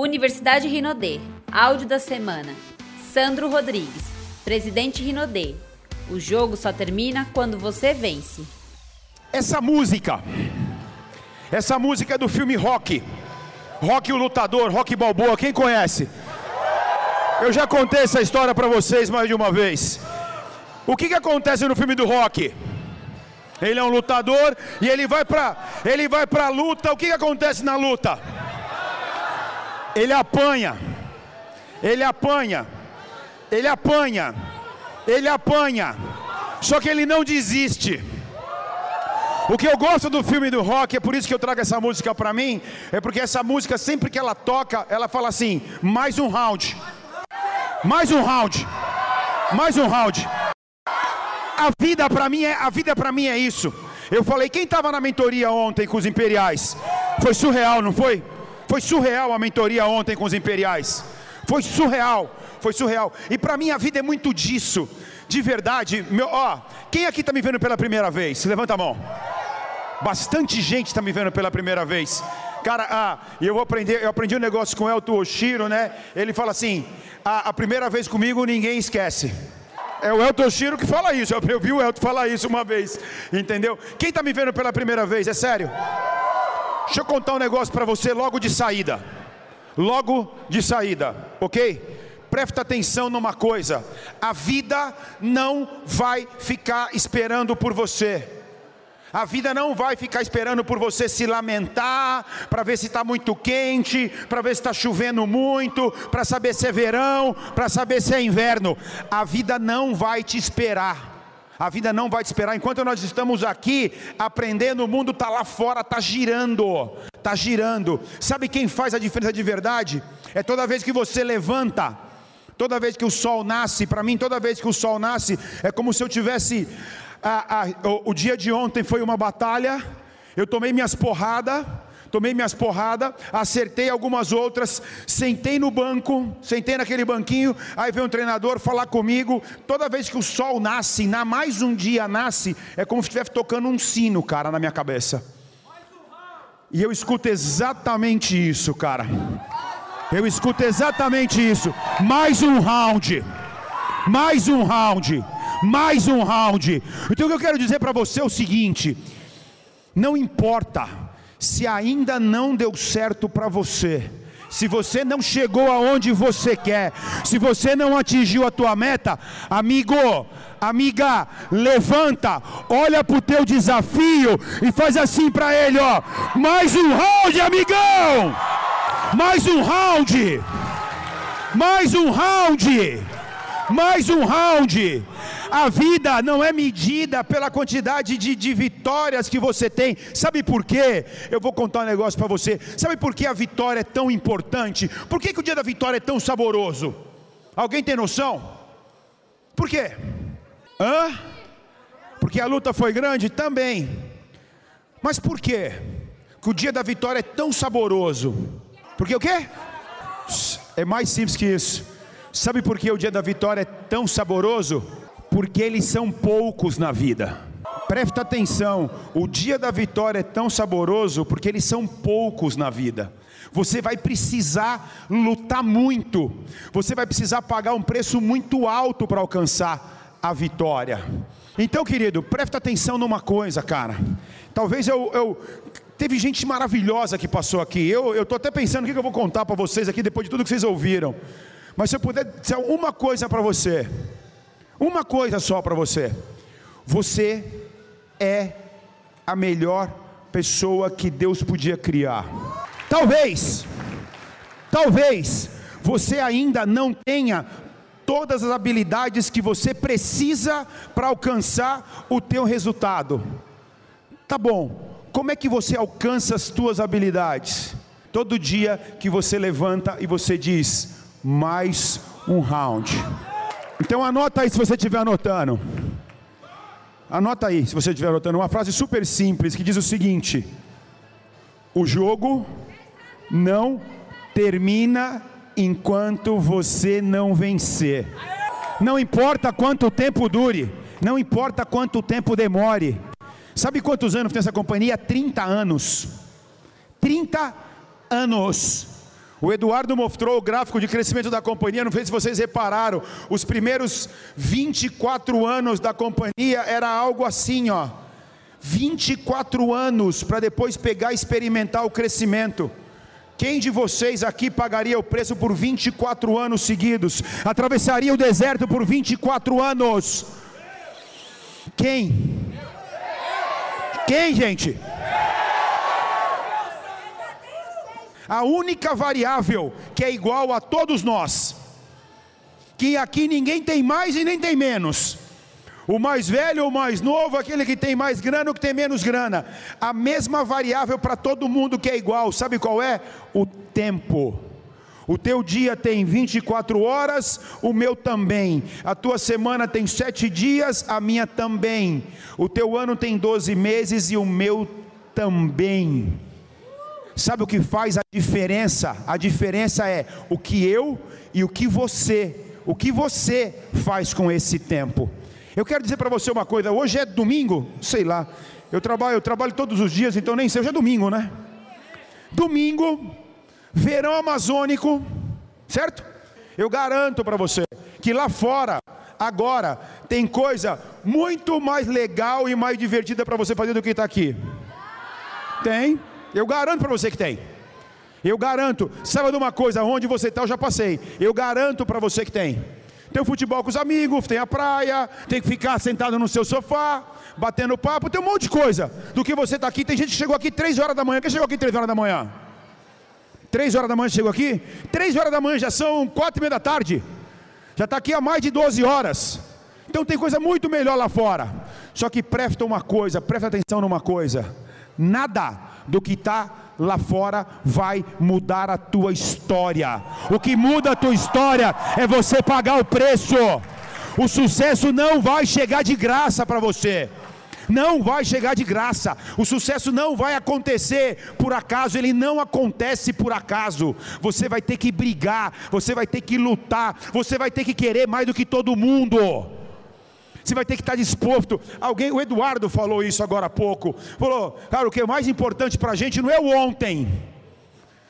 Universidade Rinodê. Áudio da semana. Sandro Rodrigues, presidente Rinodê. O jogo só termina quando você vence. Essa música, essa música é do filme Rock. Rock o Lutador, Rock Balboa, quem conhece? Eu já contei essa história para vocês mais de uma vez. O que, que acontece no filme do Rock? Ele é um lutador e ele vai para ele vai para luta. O que, que acontece na luta? Ele apanha. Ele apanha. Ele apanha. Ele apanha. Só que ele não desiste. O que eu gosto do filme do rock, é por isso que eu trago essa música para mim, é porque essa música sempre que ela toca, ela fala assim: mais um round. Mais um round. Mais um round. A vida para mim é a vida para mim é isso. Eu falei, quem estava na mentoria ontem com os imperiais? Foi surreal, não foi? Foi surreal a mentoria ontem com os imperiais. Foi surreal, foi surreal. E para mim a vida é muito disso. De verdade, meu, ó, quem aqui está me vendo pela primeira vez? Levanta a mão. Bastante gente está me vendo pela primeira vez. Cara, ah, eu vou aprender, eu aprendi um negócio com o Elton Oshiro, né? Ele fala assim: a, a primeira vez comigo ninguém esquece. É o Elton Oshiro que fala isso. Eu, eu vi o Elton falar isso uma vez, entendeu? Quem está me vendo pela primeira vez? É sério? Deixa eu contar um negócio para você logo de saída. Logo de saída, ok? Presta atenção numa coisa: a vida não vai ficar esperando por você. A vida não vai ficar esperando por você se lamentar, para ver se está muito quente, para ver se está chovendo muito, para saber se é verão, para saber se é inverno. A vida não vai te esperar. A vida não vai te esperar. Enquanto nós estamos aqui aprendendo, o mundo está lá fora, está girando, está girando. Sabe quem faz a diferença de verdade? É toda vez que você levanta, toda vez que o sol nasce. Para mim, toda vez que o sol nasce, é como se eu tivesse. O, o dia de ontem foi uma batalha. Eu tomei minhas porradas tomei minhas porradas, acertei algumas outras, sentei no banco, sentei naquele banquinho, aí veio um treinador falar comigo. Toda vez que o sol nasce, na mais um dia nasce, é como se estivesse tocando um sino, cara, na minha cabeça. E eu escuto exatamente isso, cara. Eu escuto exatamente isso. Mais um round. Mais um round. Mais um round. Então o que eu quero dizer para você é o seguinte: não importa se ainda não deu certo para você, se você não chegou aonde você quer, se você não atingiu a tua meta, amigo, amiga, levanta, olha para o teu desafio e faz assim para ele, ó, mais um round, amigão, mais um round, mais um round, mais um round. A vida não é medida pela quantidade de, de vitórias que você tem. Sabe por quê? Eu vou contar um negócio para você. Sabe por que a vitória é tão importante? Por que, que o dia da vitória é tão saboroso? Alguém tem noção? Por quê? Hã? Porque a luta foi grande? Também. Mas por quê? Que o dia da vitória é tão saboroso? Porque o quê? É mais simples que isso. Sabe por que o dia da vitória é tão saboroso? porque eles são poucos na vida. Presta atenção, o dia da vitória é tão saboroso porque eles são poucos na vida. Você vai precisar lutar muito, você vai precisar pagar um preço muito alto para alcançar a vitória. Então, querido, presta atenção numa coisa, cara. Talvez eu, eu teve gente maravilhosa que passou aqui. Eu estou até pensando o que eu vou contar para vocês aqui depois de tudo que vocês ouviram. Mas se eu puder dizer uma coisa para você, uma coisa só para você: você é a melhor pessoa que Deus podia criar. Talvez, talvez você ainda não tenha todas as habilidades que você precisa para alcançar o teu resultado. Tá bom. Como é que você alcança as tuas habilidades? Todo dia que você levanta e você diz: mais um round. Então anota aí se você estiver anotando. Anota aí se você estiver anotando uma frase super simples que diz o seguinte: O jogo não termina enquanto você não vencer. Não importa quanto tempo dure, não importa quanto tempo demore. Sabe quantos anos tem essa companhia? 30 anos. 30 anos. O Eduardo mostrou o gráfico de crescimento da companhia, não sei se vocês repararam, os primeiros 24 anos da companhia era algo assim, ó. 24 anos para depois pegar e experimentar o crescimento. Quem de vocês aqui pagaria o preço por 24 anos seguidos? Atravessaria o deserto por 24 anos? Quem? Quem, gente? A única variável que é igual a todos nós, que aqui ninguém tem mais e nem tem menos. O mais velho o mais novo, aquele que tem mais grana ou que tem menos grana. A mesma variável para todo mundo que é igual, sabe qual é? O tempo. O teu dia tem 24 horas, o meu também. A tua semana tem sete dias, a minha também. O teu ano tem 12 meses e o meu também. Sabe o que faz a diferença? A diferença é o que eu e o que você, o que você faz com esse tempo. Eu quero dizer para você uma coisa, hoje é domingo, sei lá. Eu trabalho, eu trabalho todos os dias, então nem sei, hoje é domingo, né? Domingo, verão amazônico, certo? Eu garanto para você que lá fora, agora, tem coisa muito mais legal e mais divertida para você fazer do que está aqui. Tem, eu garanto para você que tem. Eu garanto, sabe de uma coisa, onde você está, eu já passei. Eu garanto para você que tem. Tem o futebol com os amigos, tem a praia, tem que ficar sentado no seu sofá, batendo papo, tem um monte de coisa. Do que você está aqui, tem gente que chegou aqui 3 horas da manhã. Quem chegou aqui 3 horas da manhã? Três horas da manhã chegou aqui? Três horas da manhã já são quatro e meia da tarde. Já está aqui há mais de 12 horas. Então tem coisa muito melhor lá fora. Só que presta uma coisa, presta atenção numa coisa. Nada do que está lá fora vai mudar a tua história. O que muda a tua história é você pagar o preço. O sucesso não vai chegar de graça para você não vai chegar de graça. O sucesso não vai acontecer por acaso, ele não acontece por acaso. Você vai ter que brigar, você vai ter que lutar, você vai ter que querer mais do que todo mundo. Você vai ter que estar disposto. Alguém, o Eduardo falou isso agora há pouco. Falou, cara, o que é mais importante para a gente não é o ontem.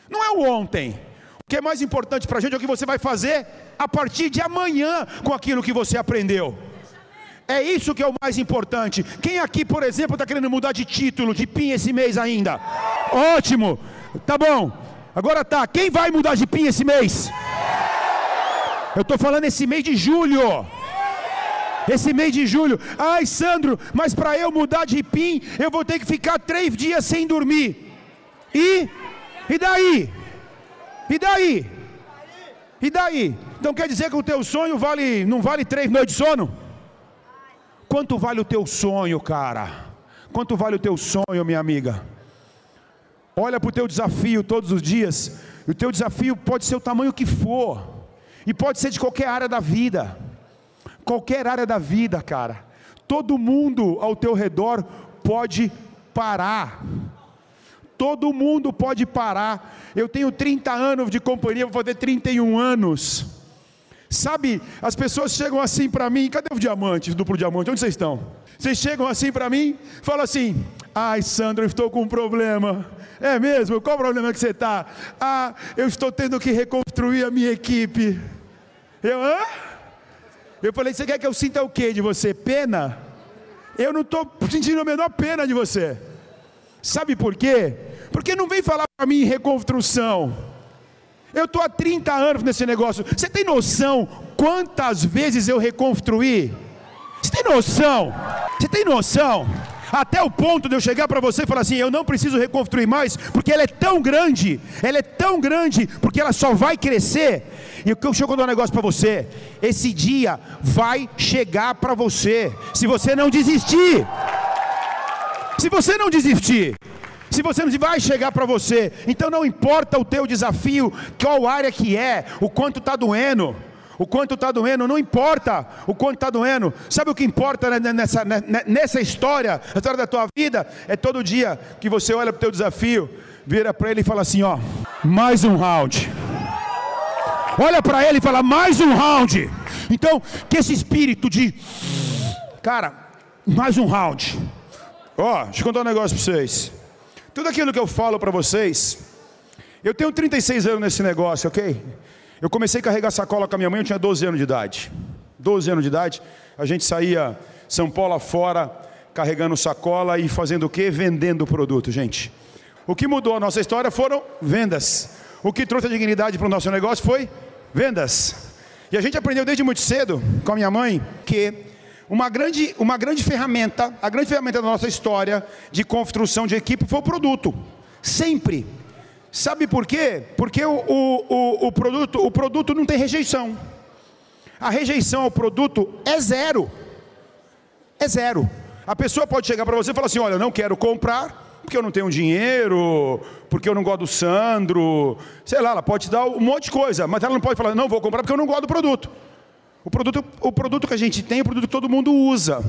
Não é o ontem. O que é mais importante para a gente é o que você vai fazer a partir de amanhã com aquilo que você aprendeu. É isso que é o mais importante. Quem aqui, por exemplo, está querendo mudar de título, de PIN esse mês ainda? Ótimo, tá bom. Agora tá, quem vai mudar de PIN esse mês? Eu estou falando esse mês de julho. Esse mês de julho. Ai, Sandro, mas para eu mudar de PIN, eu vou ter que ficar três dias sem dormir. E? E daí? E daí? E daí? Então quer dizer que o teu sonho vale, não vale três noites de sono? Quanto vale o teu sonho, cara? Quanto vale o teu sonho, minha amiga? Olha para o teu desafio todos os dias. O teu desafio pode ser o tamanho que for, e pode ser de qualquer área da vida. Qualquer área da vida, cara. Todo mundo ao teu redor pode parar. Todo mundo pode parar. Eu tenho 30 anos de companhia, vou fazer 31 anos. Sabe, as pessoas chegam assim para mim, cadê o diamante, duplo diamante? Onde vocês estão? Vocês chegam assim para mim, falam assim: Ai, Sandro, eu estou com um problema. É mesmo? Qual problema que você está? Ah, eu estou tendo que reconstruir a minha equipe. Eu, hã? Eu falei: Você quer que eu sinta o que de você? Pena? Eu não estou sentindo a menor pena de você. Sabe por quê? Porque não vem falar para mim em reconstrução. Eu estou há 30 anos nesse negócio. Você tem noção quantas vezes eu reconstruí? Você tem noção? Você tem noção? Até o ponto de eu chegar para você e falar assim: eu não preciso reconstruir mais, porque ela é tão grande, ela é tão grande, porque ela só vai crescer. E o que eu chego a dar um negócio para você: esse dia vai chegar para você, se você não desistir. Se você não desistir, se você não vai chegar para você, então não importa o teu desafio, qual área que é, o quanto está doendo, o quanto está doendo, não importa o quanto está doendo. Sabe o que importa nessa, nessa história, a história da tua vida? É todo dia que você olha para o teu desafio, vira para ele e fala assim: ó, mais um round. Olha para ele e fala: mais um round. Então, que esse espírito de, cara, mais um round. Ó, deixa eu contar um negócio para vocês. Tudo aquilo que eu falo para vocês, Eu tenho 36 anos nesse negócio, ok? Eu comecei a carregar sacola com a minha mãe, eu tinha 12 anos de idade. 12 anos de idade, a gente saía São Paulo afora, carregando sacola e fazendo o quê? Vendendo produto, gente. O que mudou a nossa história foram vendas. O que trouxe a dignidade para o nosso negócio foi vendas. E a gente aprendeu desde muito cedo com a minha mãe que uma grande, uma grande ferramenta, a grande ferramenta da nossa história de construção de equipe foi o produto. Sempre. Sabe por quê? Porque o, o, o, produto, o produto não tem rejeição. A rejeição ao produto é zero. É zero. A pessoa pode chegar para você e falar assim: olha, eu não quero comprar, porque eu não tenho dinheiro, porque eu não gosto do Sandro, sei lá, ela pode dar um monte de coisa, mas ela não pode falar, não vou comprar porque eu não gosto do produto. O produto, o produto que a gente tem é o produto que todo mundo usa.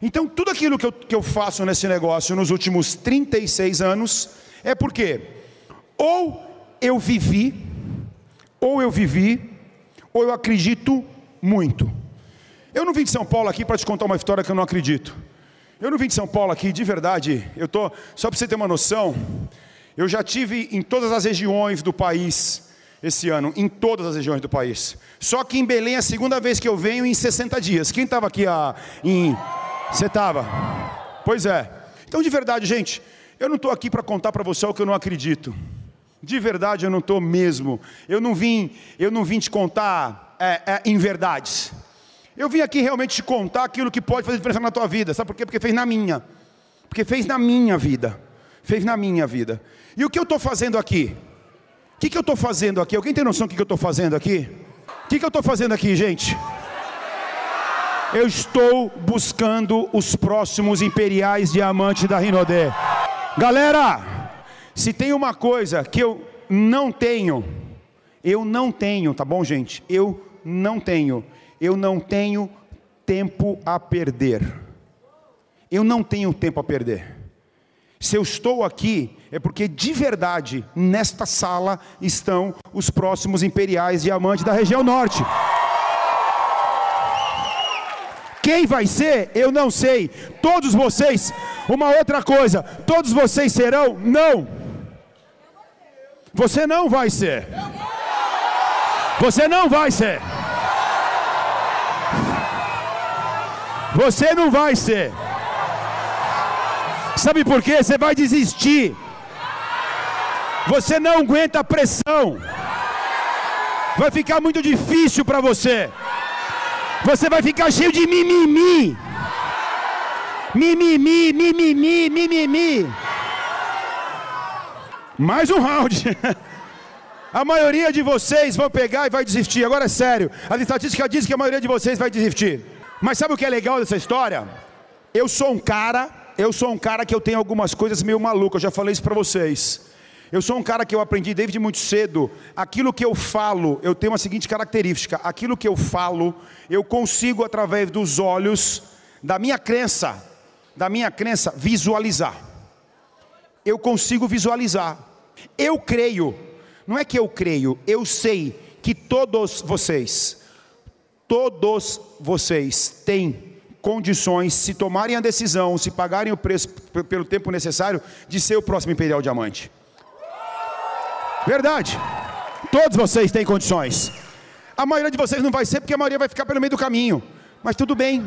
Então, tudo aquilo que eu, que eu faço nesse negócio nos últimos 36 anos é porque ou eu vivi, ou eu vivi, ou eu acredito muito. Eu não vim de São Paulo aqui para te contar uma história que eu não acredito. Eu não vim de São Paulo aqui, de verdade. Eu tô só para você ter uma noção. Eu já tive em todas as regiões do país esse ano, em todas as regiões do país. Só que em Belém é a segunda vez que eu venho em 60 dias. Quem estava aqui a, em. Você estava? Pois é. Então, de verdade, gente, eu não estou aqui para contar para você o que eu não acredito. De verdade, eu não estou mesmo. Eu não vim, eu não vim te contar é, é, em verdades. Eu vim aqui realmente te contar aquilo que pode fazer diferença na tua vida. Sabe por quê? Porque fez na minha. Porque fez na minha vida. Fez na minha vida. E o que eu estou fazendo aqui? O que, que eu estou fazendo aqui? Alguém tem noção do que, que eu estou fazendo aqui? O que, que eu estou fazendo aqui, gente? Eu estou buscando os próximos imperiais diamantes da Rinodé. Galera, se tem uma coisa que eu não tenho, eu não tenho, tá bom, gente? Eu não tenho. Eu não tenho tempo a perder. Eu não tenho tempo a perder. Se eu estou aqui, é porque de verdade, nesta sala estão os próximos imperiais diamantes da região norte. Quem vai ser, eu não sei. Todos vocês, uma outra coisa, todos vocês serão? Não. Você não vai ser. Você não vai ser. Você não vai ser. Sabe por quê? Você vai desistir. Você não aguenta a pressão. Vai ficar muito difícil para você. Você vai ficar cheio de mimimi. Mimimi, mimimi, mimimi. Mais um round. A maioria de vocês vão pegar e vai desistir. Agora é sério. A estatística diz que a maioria de vocês vai desistir. Mas sabe o que é legal dessa história? Eu sou um cara, eu sou um cara que eu tenho algumas coisas meio malucas, eu já falei isso para vocês. Eu sou um cara que eu aprendi desde muito cedo, aquilo que eu falo, eu tenho uma seguinte característica: aquilo que eu falo, eu consigo através dos olhos da minha crença, da minha crença visualizar. Eu consigo visualizar. Eu creio. Não é que eu creio, eu sei que todos vocês todos vocês têm condições, se tomarem a decisão, se pagarem o preço pelo tempo necessário, de ser o próximo Imperial Diamante. Verdade. Todos vocês têm condições. A maioria de vocês não vai ser, porque a maioria vai ficar pelo meio do caminho. Mas tudo bem.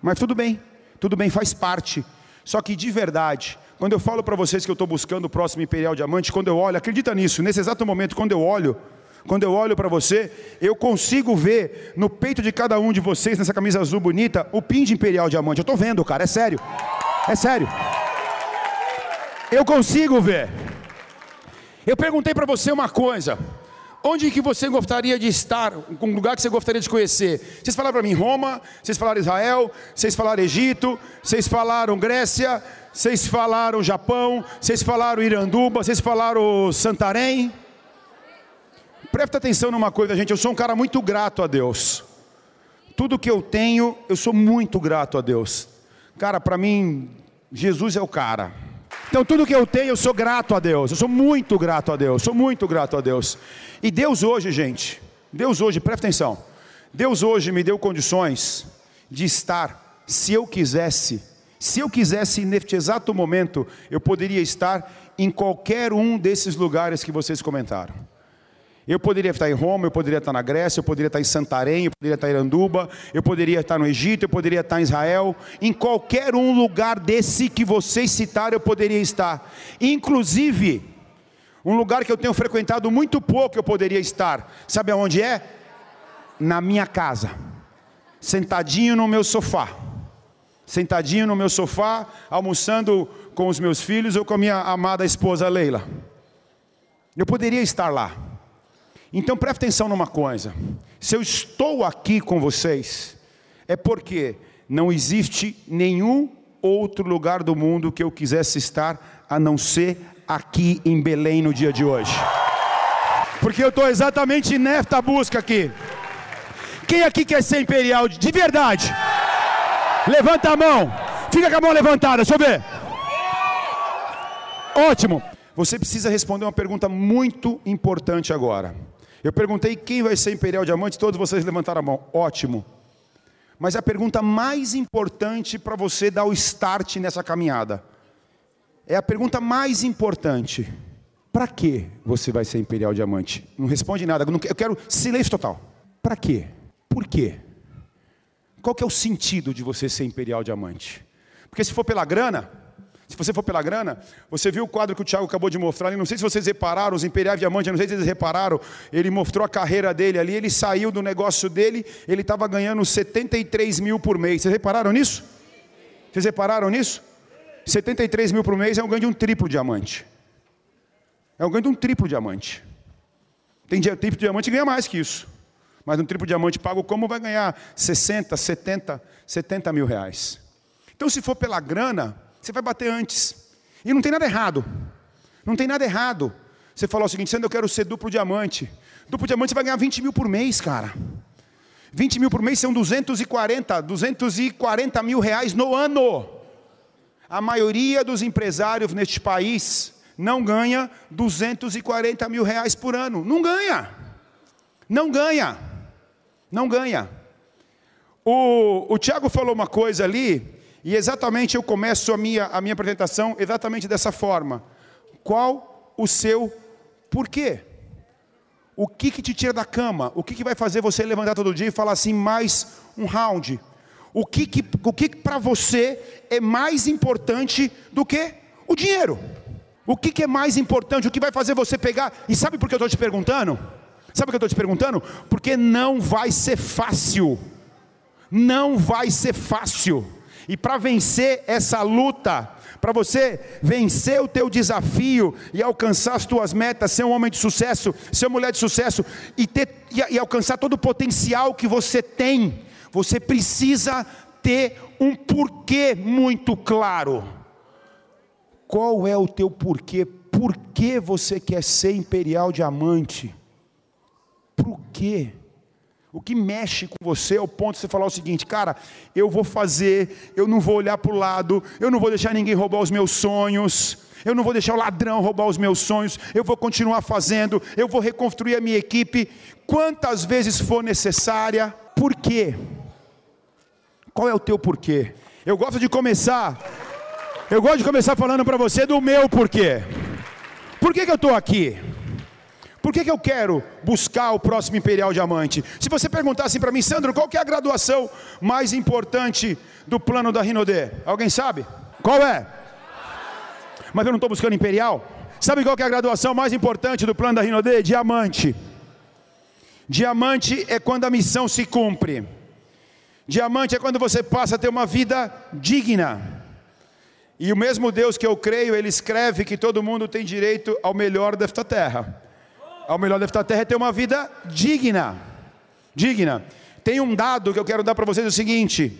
Mas tudo bem. Tudo bem, faz parte. Só que de verdade, quando eu falo para vocês que eu estou buscando o próximo Imperial Diamante, quando eu olho, acredita nisso, nesse exato momento, quando eu olho, quando eu olho para você, eu consigo ver no peito de cada um de vocês, nessa camisa azul bonita, o pin de Imperial Diamante. Eu estou vendo, cara, é sério. É sério. Eu consigo ver. Eu perguntei para você uma coisa. Onde que você gostaria de estar? Um lugar que você gostaria de conhecer? Vocês falaram para mim Roma, vocês falaram Israel, vocês falaram Egito, vocês falaram Grécia, vocês falaram Japão, vocês falaram Iranduba, vocês falaram Santarém. Presta atenção numa coisa, gente. Eu sou um cara muito grato a Deus. Tudo que eu tenho, eu sou muito grato a Deus. Cara, para mim, Jesus é o cara. Então, tudo que eu tenho, eu sou grato a Deus. Eu sou muito grato a Deus. Sou muito grato a Deus. E Deus hoje, gente, Deus hoje, presta atenção. Deus hoje me deu condições de estar, se eu quisesse, Se eu quisesse, neste exato momento, eu poderia estar em qualquer um desses lugares que vocês comentaram. Eu poderia estar em Roma, eu poderia estar na Grécia, eu poderia estar em Santarém, eu poderia estar em Iranduba, eu poderia estar no Egito, eu poderia estar em Israel. Em qualquer um lugar desse que vocês citaram, eu poderia estar. Inclusive, um lugar que eu tenho frequentado muito pouco, eu poderia estar. Sabe aonde é? Na minha casa, sentadinho no meu sofá sentadinho no meu sofá, almoçando com os meus filhos ou com a minha amada esposa Leila. Eu poderia estar lá. Então preste atenção numa coisa: se eu estou aqui com vocês, é porque não existe nenhum outro lugar do mundo que eu quisesse estar a não ser aqui em Belém no dia de hoje. Porque eu estou exatamente nesta busca aqui. Quem aqui quer ser imperial de verdade? Levanta a mão. Fica com a mão levantada, deixa eu ver. Ótimo. Você precisa responder uma pergunta muito importante agora. Eu perguntei quem vai ser Imperial Diamante, todos vocês levantaram a mão. Ótimo. Mas a pergunta mais importante para você dar o start nessa caminhada é a pergunta mais importante. Para que você vai ser Imperial Diamante? Não responde nada. Eu quero silêncio total. Para quê? Por quê? Qual que é o sentido de você ser imperial diamante? Porque se for pela grana, se você for pela grana, você viu o quadro que o Thiago acabou de mostrar, não sei se vocês repararam, os imperiais diamantes, não sei se vocês repararam, ele mostrou a carreira dele ali, ele saiu do negócio dele, ele estava ganhando 73 mil por mês. Vocês repararam nisso? Vocês repararam nisso? 73 mil por mês é um ganho de um triplo diamante. É um ganho de um triplo diamante. Tem triplo diamante que ganha mais que isso. Mas um triplo diamante pago como vai ganhar 60, 70, 70 mil reais. Então, se for pela grana, você vai bater antes. E não tem nada errado. Não tem nada errado. Você falou o seguinte, Sandro, eu quero ser duplo diamante. Duplo diamante vai ganhar 20 mil por mês, cara. 20 mil por mês são 240, 240 mil reais no ano. A maioria dos empresários neste país não ganha 240 mil reais por ano. Não ganha. Não ganha. Não ganha. O, o Tiago falou uma coisa ali, e exatamente eu começo a minha, a minha apresentação exatamente dessa forma. Qual o seu porquê? O que, que te tira da cama? O que, que vai fazer você levantar todo dia e falar assim, mais um round? O que, que, o que, que para você é mais importante do que o dinheiro? O que, que é mais importante? O que vai fazer você pegar? E sabe por que eu estou te perguntando? Sabe o que eu estou te perguntando? Porque não vai ser fácil. Não vai ser fácil. E para vencer essa luta, para você vencer o teu desafio e alcançar as tuas metas, ser um homem de sucesso, ser uma mulher de sucesso e, ter, e, e alcançar todo o potencial que você tem, você precisa ter um porquê muito claro. Qual é o teu porquê? Por que você quer ser imperial diamante? Por quê? O que mexe com você é o ponto de você falar o seguinte, cara, eu vou fazer, eu não vou olhar para o lado, eu não vou deixar ninguém roubar os meus sonhos, eu não vou deixar o ladrão roubar os meus sonhos, eu vou continuar fazendo, eu vou reconstruir a minha equipe, quantas vezes for necessária, por quê? Qual é o teu porquê? Eu gosto de começar, eu gosto de começar falando para você do meu porquê. Por que, que eu estou aqui? Por que, que eu quero buscar o próximo Imperial Diamante? Se você perguntasse assim para mim, Sandro, qual que é a graduação mais importante do plano da Rinodê? Alguém sabe? Qual é? Mas eu não estou buscando Imperial. Sabe qual que é a graduação mais importante do plano da Rinodê? Diamante. Diamante é quando a missão se cumpre. Diamante é quando você passa a ter uma vida digna. E o mesmo Deus que eu creio, ele escreve que todo mundo tem direito ao melhor desta terra ao melhor desta terra é ter uma vida digna. Digna. Tem um dado que eu quero dar para vocês: é o seguinte: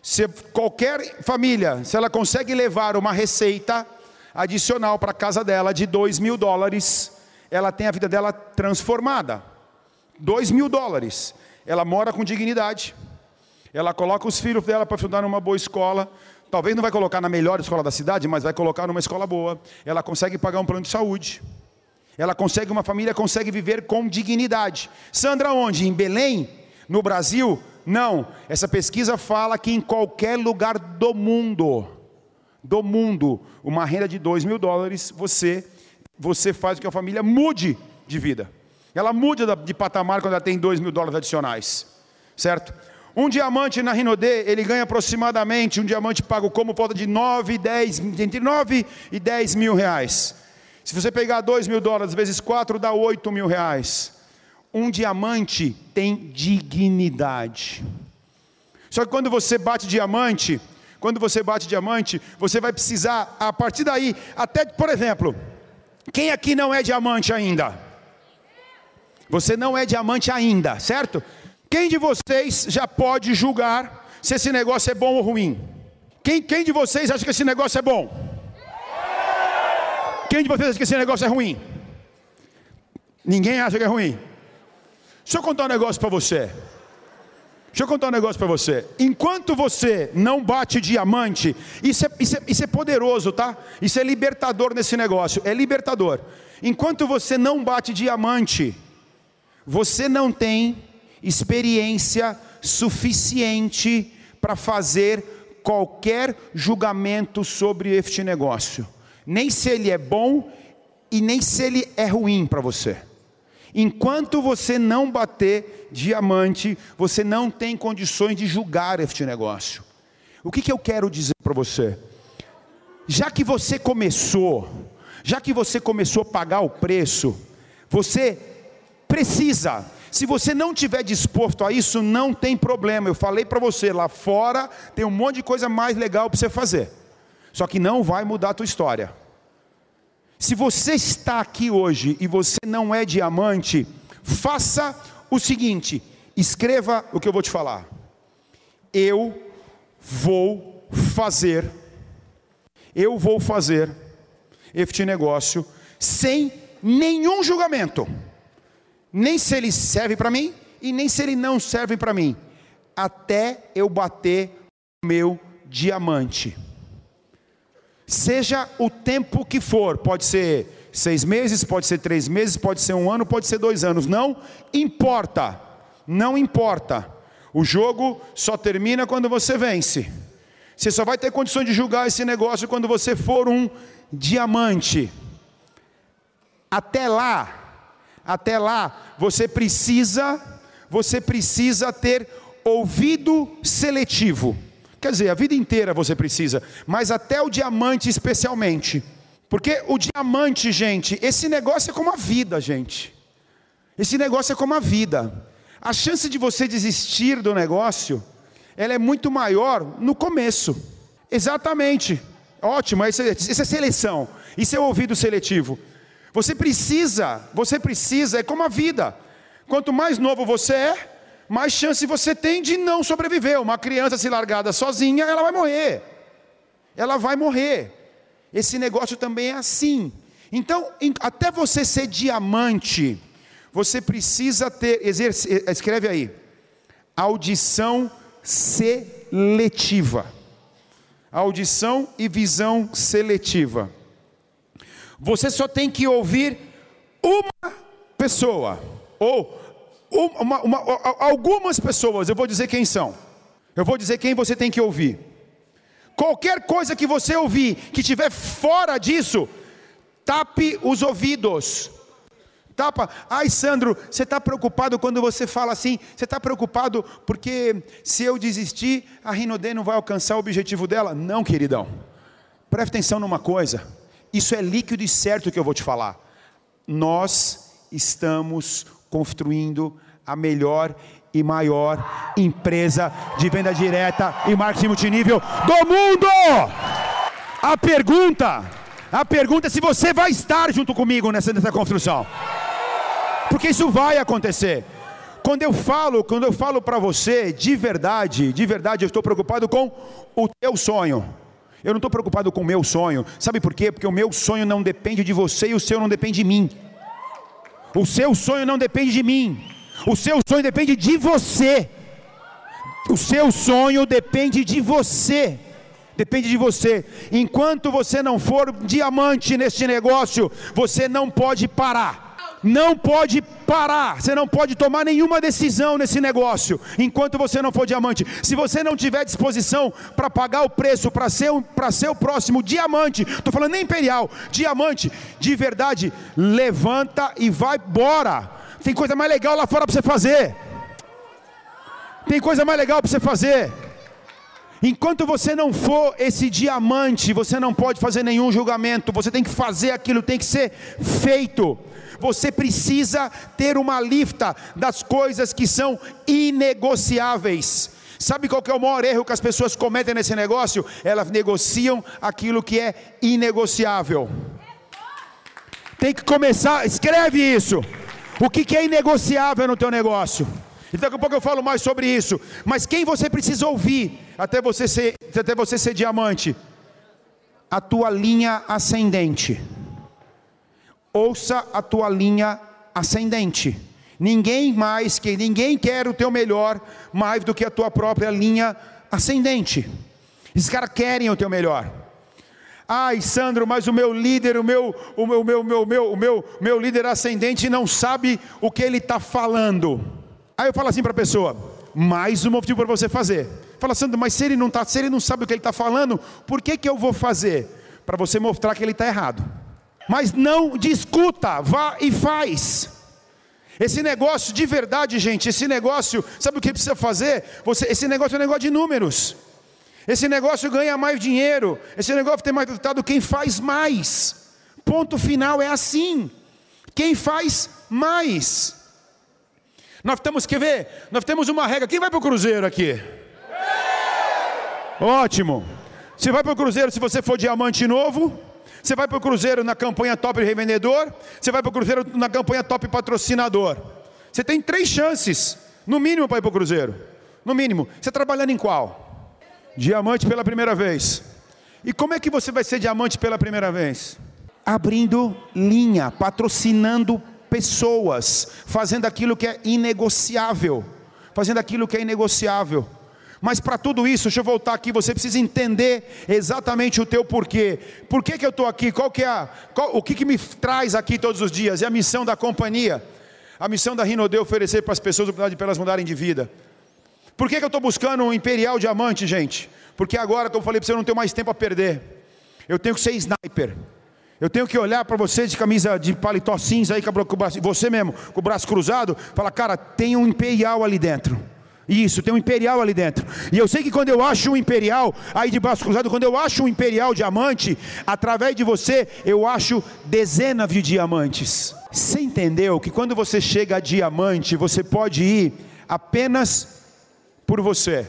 se qualquer família, se ela consegue levar uma receita adicional para a casa dela de 2 mil dólares, ela tem a vida dela transformada. 2 mil dólares. Ela mora com dignidade. Ela coloca os filhos dela para estudar numa boa escola. Talvez não vai colocar na melhor escola da cidade, mas vai colocar numa escola boa. Ela consegue pagar um plano de saúde. Ela consegue, uma família consegue viver com dignidade. Sandra, onde? Em Belém? No Brasil? Não. Essa pesquisa fala que em qualquer lugar do mundo do mundo, uma renda de 2 mil dólares, você, você faz com que a família mude de vida. Ela muda de patamar quando ela tem 2 mil dólares adicionais, certo? Um diamante na Rinodê, ele ganha aproximadamente, um diamante pago como volta de 9 10, entre 9 e 10 mil reais. Se você pegar 2 mil dólares vezes 4, dá 8 mil reais. Um diamante tem dignidade. Só que quando você bate diamante, quando você bate diamante, você vai precisar, a partir daí, até, por exemplo, quem aqui não é diamante ainda? Você não é diamante ainda, certo? Quem de vocês já pode julgar se esse negócio é bom ou ruim? Quem, quem de vocês acha que esse negócio é bom? Quem de vocês acha que esse negócio é ruim? Ninguém acha que é ruim. Deixa eu contar um negócio para você. Deixa eu contar um negócio para você. Enquanto você não bate diamante, isso é, isso, é, isso é poderoso, tá? Isso é libertador nesse negócio. É libertador. Enquanto você não bate diamante, você não tem experiência suficiente para fazer qualquer julgamento sobre este negócio. Nem se ele é bom e nem se ele é ruim para você. Enquanto você não bater diamante, você não tem condições de julgar este negócio. O que, que eu quero dizer para você? Já que você começou, já que você começou a pagar o preço, você precisa. Se você não tiver disposto a isso, não tem problema. Eu falei para você, lá fora tem um monte de coisa mais legal para você fazer. Só que não vai mudar a tua história. Se você está aqui hoje e você não é diamante, faça o seguinte: escreva o que eu vou te falar. Eu vou fazer, eu vou fazer este negócio sem nenhum julgamento, nem se ele serve para mim e nem se ele não serve para mim, até eu bater o meu diamante seja o tempo que for, pode ser seis meses, pode ser três meses, pode ser um ano, pode ser dois anos, não importa, não importa. O jogo só termina quando você vence. Você só vai ter condições de julgar esse negócio quando você for um diamante. Até lá, até lá, você precisa, você precisa ter ouvido seletivo. Quer dizer, a vida inteira você precisa, mas até o diamante especialmente. Porque o diamante, gente, esse negócio é como a vida, gente. Esse negócio é como a vida. A chance de você desistir do negócio, ela é muito maior no começo. Exatamente. Ótimo, isso é, isso é seleção. Isso é ouvido seletivo. Você precisa, você precisa, é como a vida. Quanto mais novo você é, mais chance você tem de não sobreviver. Uma criança se largada sozinha, ela vai morrer. Ela vai morrer. Esse negócio também é assim. Então, até você ser diamante, você precisa ter, escreve aí, audição seletiva. Audição e visão seletiva. Você só tem que ouvir uma pessoa, ou uma, uma, algumas pessoas, eu vou dizer quem são, eu vou dizer quem você tem que ouvir. Qualquer coisa que você ouvir que estiver fora disso, tape os ouvidos. Tapa. Ai, Sandro, você está preocupado quando você fala assim? Você está preocupado porque se eu desistir, a Rinodê não vai alcançar o objetivo dela? Não, queridão. Preste atenção numa coisa. Isso é líquido e certo que eu vou te falar. Nós estamos construindo a melhor e maior empresa de venda direta e marketing multinível do mundo. A pergunta, a pergunta é se você vai estar junto comigo nessa, nessa construção. Porque isso vai acontecer. Quando eu falo, quando eu falo para você, de verdade, de verdade, eu estou preocupado com o teu sonho. Eu não estou preocupado com o meu sonho. Sabe por quê? Porque o meu sonho não depende de você e o seu não depende de mim. O seu sonho não depende de mim. O seu sonho depende de você. O seu sonho depende de você. Depende de você. Enquanto você não for diamante neste negócio, você não pode parar. não pode parar, você não pode tomar nenhuma decisão nesse negócio enquanto você não for diamante. Se você não tiver disposição para pagar o preço para ser, para ser o próximo diamante, estou falando nem imperial, diamante, de verdade, levanta e vai embora. Tem coisa mais legal lá fora para você fazer. Tem coisa mais legal para você fazer. Enquanto você não for esse diamante, você não pode fazer nenhum julgamento, você tem que fazer aquilo, tem que ser feito. Você precisa ter uma lista das coisas que são inegociáveis. Sabe qual que é o maior erro que as pessoas cometem nesse negócio? Elas negociam aquilo que é inegociável. Tem que começar, escreve isso. O que, que é inegociável no teu negócio? E daqui a pouco eu falo mais sobre isso. Mas quem você precisa ouvir até você ser, até você ser diamante? A tua linha ascendente ouça a tua linha ascendente. Ninguém mais que ninguém quer o teu melhor mais do que a tua própria linha ascendente. Esses caras querem o teu melhor. Ai, Sandro, mas o meu líder, o meu, o meu, meu, meu, meu, o meu, meu líder ascendente não sabe o que ele está falando. Aí eu falo assim para a pessoa: mais um motivo para você fazer. Fala, Sandro, mas se ele não tá, se ele não sabe o que ele está falando, por que que eu vou fazer? Para você mostrar que ele está errado. Mas não discuta, vá e faz. Esse negócio de verdade, gente, esse negócio, sabe o que precisa fazer? Você, esse negócio é um negócio de números. Esse negócio ganha mais dinheiro. Esse negócio tem mais resultado quem faz mais. Ponto final é assim. Quem faz mais. Nós temos que ver, nós temos uma regra. Quem vai para o cruzeiro aqui? Ótimo. Você vai para o cruzeiro se você for diamante novo. Você vai para o Cruzeiro na campanha top revendedor, você vai para o Cruzeiro na campanha top patrocinador. Você tem três chances, no mínimo, para ir para o Cruzeiro. No mínimo. Você trabalhando em qual? Diamante pela primeira vez. E como é que você vai ser diamante pela primeira vez? Abrindo linha, patrocinando pessoas, fazendo aquilo que é inegociável. Fazendo aquilo que é inegociável. Mas para tudo isso, deixa eu voltar aqui, você precisa entender exatamente o teu porquê. Por que, que eu estou aqui? Qual que é a, qual, o que, que me traz aqui todos os dias? É a missão da companhia. A missão da Rinode é oferecer para as pessoas a oportunidade para elas mudarem de vida. Por que, que eu estou buscando um imperial diamante, gente? Porque agora, como eu falei para você, eu não tenho mais tempo a perder. Eu tenho que ser sniper. Eu tenho que olhar para você de camisa de paletó cinza aí, com o braço, você mesmo, com o braço cruzado, falar, cara, tem um imperial ali dentro. Isso, tem um imperial ali dentro. E eu sei que quando eu acho um imperial, aí de braço cruzado, quando eu acho um imperial diamante, através de você, eu acho dezenas de diamantes. Você entendeu que quando você chega a diamante, você pode ir apenas por você.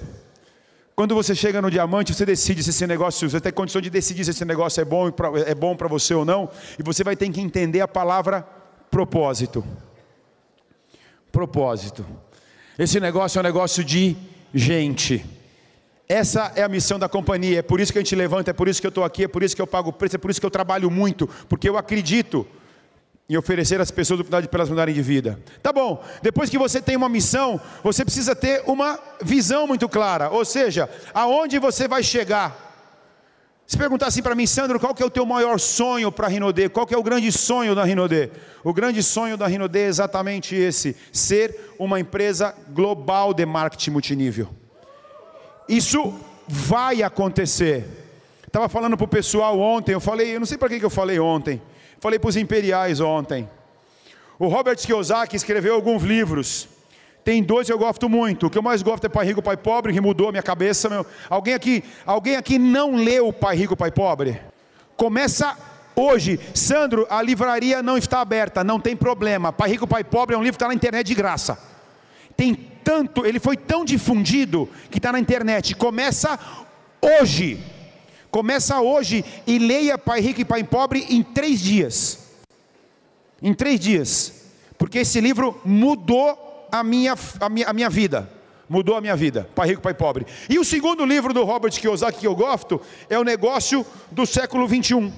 Quando você chega no diamante, você decide se esse negócio, você tem condição de decidir se esse negócio é bom é bom para você ou não, e você vai ter que entender a palavra propósito. Propósito. Esse negócio é um negócio de gente. Essa é a missão da companhia, é por isso que a gente levanta, é por isso que eu estou aqui, é por isso que eu pago preço, é por isso que eu trabalho muito, porque eu acredito em oferecer às pessoas a oportunidade para elas mudarem de vida. Tá bom, depois que você tem uma missão, você precisa ter uma visão muito clara, ou seja, aonde você vai chegar. Se perguntar assim para mim, Sandro, qual que é o teu maior sonho para a Rinodê? Qual que é o grande sonho da Rinodê? O grande sonho da Rinodê é exatamente esse: ser uma empresa global de marketing multinível. Isso vai acontecer. Estava falando para o pessoal ontem, eu falei, eu não sei para que eu falei ontem. Falei para os imperiais ontem. O Robert Kiyosaki escreveu alguns livros. Tem dois que eu gosto muito. O que eu mais gosto é Pai Rico, Pai Pobre, que mudou a minha cabeça. Meu. Alguém, aqui, alguém aqui não leu Pai Rico, Pai Pobre? Começa hoje. Sandro, a livraria não está aberta, não tem problema. Pai Rico, Pai Pobre é um livro que está na internet de graça. Tem tanto, ele foi tão difundido que está na internet. Começa hoje. Começa hoje e leia Pai Rico e Pai Pobre em três dias. Em três dias. Porque esse livro mudou a minha, a minha, a minha vida. Mudou a minha vida, Pai Rico, Pai Pobre. E o segundo livro do Robert Kiyosaki que eu gosto é o Negócio do Século 21.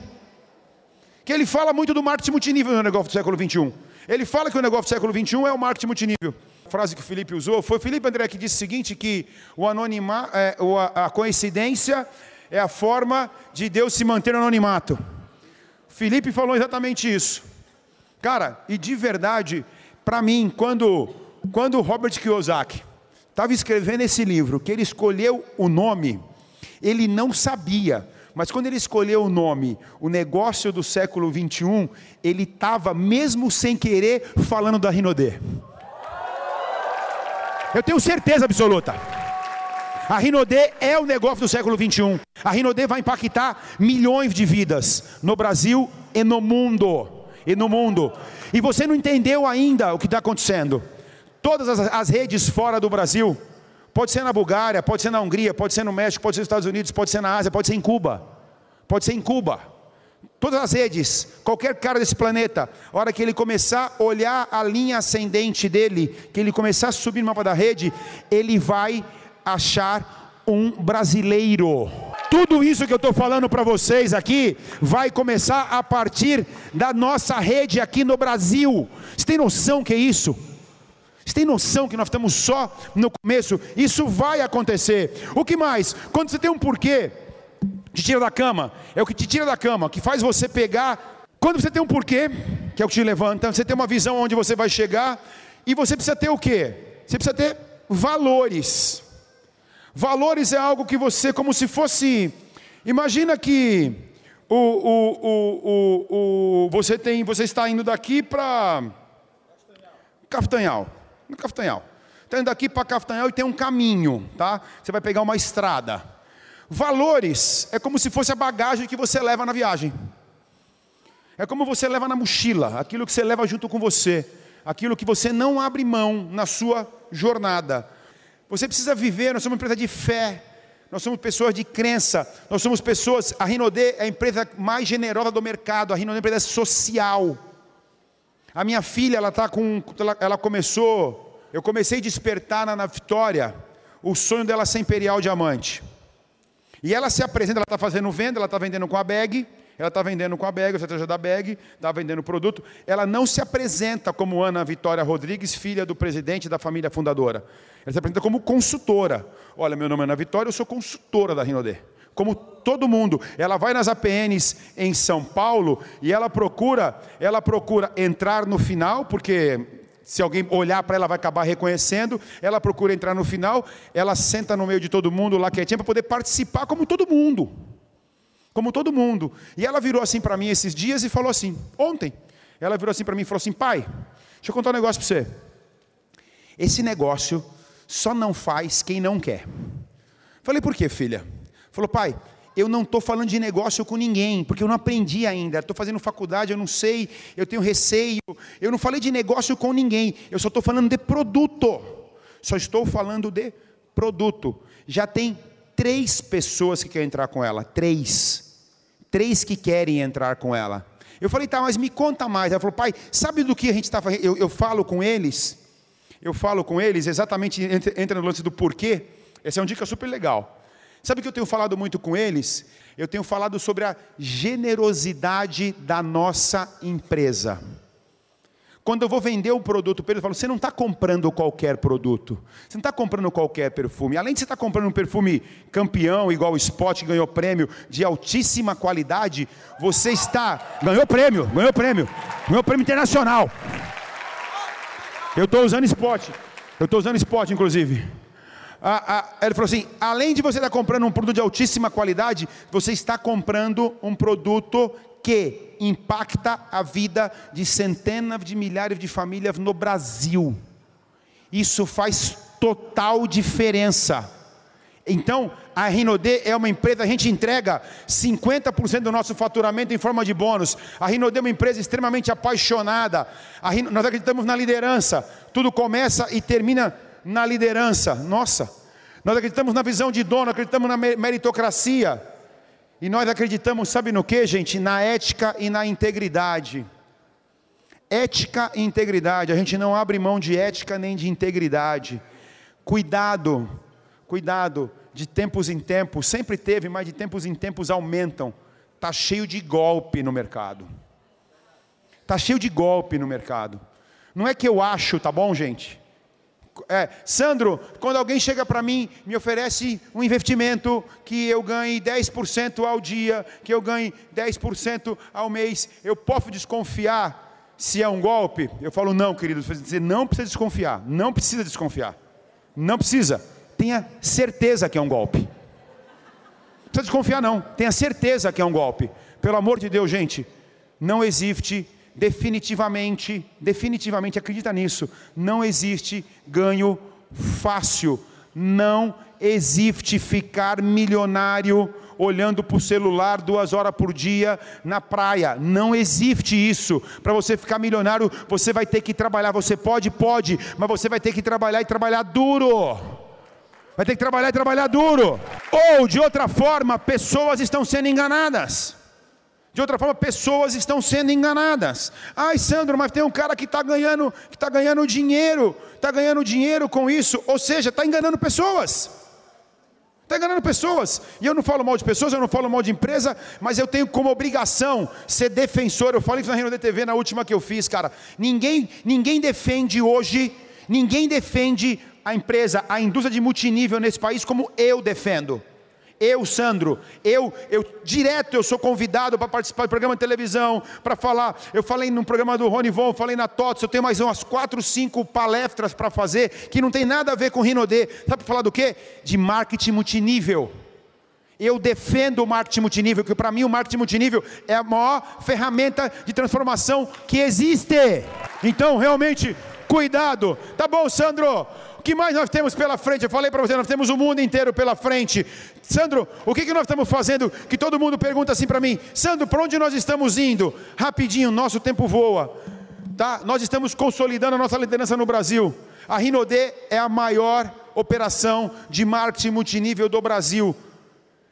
Que ele fala muito do marketing multinível no negócio do século 21. Ele fala que o negócio do século 21 é o marketing multinível. A frase que o Felipe usou foi o Felipe André que disse o seguinte: que o anonima, é, a coincidência é a forma de Deus se manter no anonimato. Felipe falou exatamente isso. Cara, e de verdade, para mim, quando, quando Robert Kiyosaki estava escrevendo esse livro, que ele escolheu o nome, ele não sabia, mas quando ele escolheu o nome, o negócio do século 21, ele estava, mesmo sem querer, falando da Rinodê. Eu tenho certeza absoluta. A Rinodê é o negócio do século 21. A Rinodê vai impactar milhões de vidas no Brasil e no mundo. E no mundo. E você não entendeu ainda o que está acontecendo. Todas as, as redes fora do Brasil, pode ser na Bulgária, pode ser na Hungria, pode ser no México, pode ser nos Estados Unidos, pode ser na Ásia, pode ser em Cuba. Pode ser em Cuba. Todas as redes, qualquer cara desse planeta, a hora que ele começar a olhar a linha ascendente dele, que ele começar a subir no mapa da rede, ele vai achar um brasileiro. Tudo isso que eu estou falando para vocês aqui vai começar a partir da nossa rede aqui no Brasil. Você tem noção que é isso? Você tem noção que nós estamos só no começo? Isso vai acontecer. O que mais? Quando você tem um porquê, te tira da cama, é o que te tira da cama, que faz você pegar. Quando você tem um porquê, que é o que te levanta, você tem uma visão onde você vai chegar, e você precisa ter o quê? Você precisa ter valores. Valores é algo que você, como se fosse. Imagina que o, o, o, o, você tem, você está indo daqui para Castanhal. Castanhal. Está indo daqui para Castanhal e tem um caminho, tá? Você vai pegar uma estrada. Valores é como se fosse a bagagem que você leva na viagem. É como você leva na mochila, aquilo que você leva junto com você, aquilo que você não abre mão na sua jornada. Você precisa viver, nós somos uma empresa de fé, nós somos pessoas de crença, nós somos pessoas, a Rinodê é a empresa mais generosa do mercado, a Rinodê é uma empresa social. A minha filha, ela tá com, ela, ela começou, eu comecei a despertar na, na Vitória o sonho dela ser Imperial Diamante. E ela se apresenta, ela está fazendo venda, ela está vendendo com a bag, ela está vendendo com a bag, a estratégia da bag, está vendendo produto. Ela não se apresenta como Ana Vitória Rodrigues, filha do presidente da família fundadora. Ela se apresenta como consultora. Olha, meu nome é Ana Vitória, eu sou consultora da Rinodê. Como todo mundo, ela vai nas APNs em São Paulo e ela procura, ela procura entrar no final, porque se alguém olhar para ela vai acabar reconhecendo. Ela procura entrar no final, ela senta no meio de todo mundo lá quietinha para poder participar como todo mundo como todo mundo. E ela virou assim para mim esses dias e falou assim, ontem, ela virou assim para mim e falou assim: pai, deixa eu contar um negócio para você. Esse negócio só não faz quem não quer. Falei, por quê, filha? Falou, pai, eu não estou falando de negócio com ninguém, porque eu não aprendi ainda. Estou fazendo faculdade, eu não sei, eu tenho receio. Eu não falei de negócio com ninguém, eu só estou falando de produto. Só estou falando de produto. Já tem três pessoas que querem entrar com ela. Três três que querem entrar com ela. Eu falei, tá, mas me conta mais. Ela falou, pai, sabe do que a gente está fazendo? Eu, eu, falo com eles, eu falo com eles, exatamente, entra, no lance do porquê. Essa é uma dica super legal. Sabe o que eu tenho falado muito com eles? Eu tenho falado sobre a generosidade da nossa empresa. Quando eu vou vender um produto para ele, eu falo: você não está comprando qualquer produto, você não está comprando qualquer perfume. Além de você estar tá comprando um perfume campeão, igual o Spot, ganhou prêmio, de altíssima qualidade, você está. Ganhou prêmio, ganhou prêmio, ganhou prêmio internacional. Eu estou usando Spot, eu estou usando Spot, inclusive. Ah, ah, ele falou assim: além de você estar tá comprando um produto de altíssima qualidade, você está comprando um produto que impacta a vida de centenas de milhares de famílias no Brasil. Isso faz total diferença. Então, a Rinodê é uma empresa, a gente entrega 50% do nosso faturamento em forma de bônus. A Rinodê é uma empresa extremamente apaixonada. Rino, nós acreditamos na liderança. Tudo começa e termina na liderança. Nossa, nós acreditamos na visão de dono, acreditamos na meritocracia. E nós acreditamos, sabe no que, gente? Na ética e na integridade. Ética e integridade. A gente não abre mão de ética nem de integridade. Cuidado, cuidado. De tempos em tempos, sempre teve, mas de tempos em tempos aumentam. Está cheio de golpe no mercado. Está cheio de golpe no mercado. Não é que eu acho, tá bom, gente? É, Sandro, quando alguém chega para mim, me oferece um investimento que eu ganhe 10% ao dia, que eu ganhe 10% ao mês, eu posso desconfiar se é um golpe? Eu falo, não, querido. Você não precisa desconfiar. Não precisa desconfiar. Não precisa. Tenha certeza que é um golpe. Não precisa desconfiar, não. Tenha certeza que é um golpe. Pelo amor de Deus, gente, não existe definitivamente, definitivamente, acredita nisso, não existe ganho fácil. Não existe ficar milionário olhando para o celular duas horas por dia na praia. Não existe isso. Para você ficar milionário, você vai ter que trabalhar. Você pode, pode, mas você vai ter que trabalhar e trabalhar duro. Vai ter que trabalhar e trabalhar duro. Ou, de outra forma, pessoas estão sendo enganadas. De outra forma, pessoas estão sendo enganadas. Ai, Sandro, mas tem um cara que está ganhando, que está ganhando dinheiro, está ganhando dinheiro com isso, ou seja, está enganando pessoas. Está enganando pessoas. E eu não falo mal de pessoas, eu não falo mal de empresa, mas eu tenho como obrigação ser defensor. Eu falei isso na reunião da TV na última que eu fiz, cara. Ninguém, ninguém defende hoje, ninguém defende a empresa, a indústria de multinível nesse país como eu defendo. Eu, Sandro, eu, eu direto eu sou convidado para participar do programa de televisão, para falar. Eu falei no programa do Rony Von, falei na TOTS, eu tenho mais umas quatro, cinco palestras para fazer que não tem nada a ver com Rinodê. Sabe para falar do quê? De marketing multinível. Eu defendo o marketing multinível, que para mim o marketing multinível é a maior ferramenta de transformação que existe. Então, realmente, cuidado. Tá bom, Sandro? Que mais nós temos pela frente? Eu falei para você, nós temos o mundo inteiro pela frente. Sandro, o que, que nós estamos fazendo? Que todo mundo pergunta assim para mim: Sandro, para onde nós estamos indo? Rapidinho, nosso tempo voa. Tá? Nós estamos consolidando a nossa liderança no Brasil. A Rinodê é a maior operação de marketing multinível do Brasil.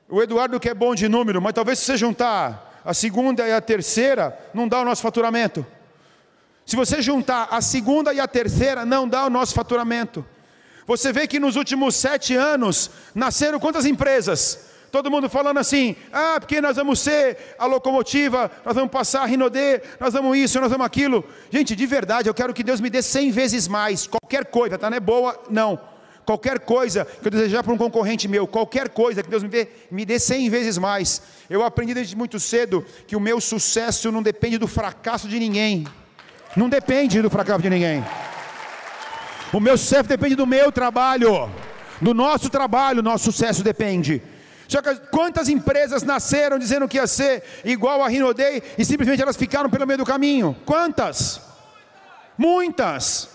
O Eduardo que é bom de número, mas talvez se você juntar a segunda e a terceira, não dá o nosso faturamento. Se você juntar a segunda e a terceira, não dá o nosso faturamento. Você vê que nos últimos sete anos nasceram quantas empresas? Todo mundo falando assim, ah, porque nós vamos ser a locomotiva, nós vamos passar a Rinodê, nós vamos isso, nós vamos aquilo. Gente, de verdade, eu quero que Deus me dê cem vezes mais, qualquer coisa, tá? Não é boa, não. Qualquer coisa que eu desejar para um concorrente meu, qualquer coisa que Deus me dê, me dê cem vezes mais. Eu aprendi desde muito cedo que o meu sucesso não depende do fracasso de ninguém. Não depende do fracasso de ninguém. O meu sucesso depende do meu trabalho, do nosso trabalho, nosso sucesso depende. Só que quantas empresas nasceram dizendo que ia ser igual a Rinodei e simplesmente elas ficaram pelo meio do caminho? Quantas? Muitas.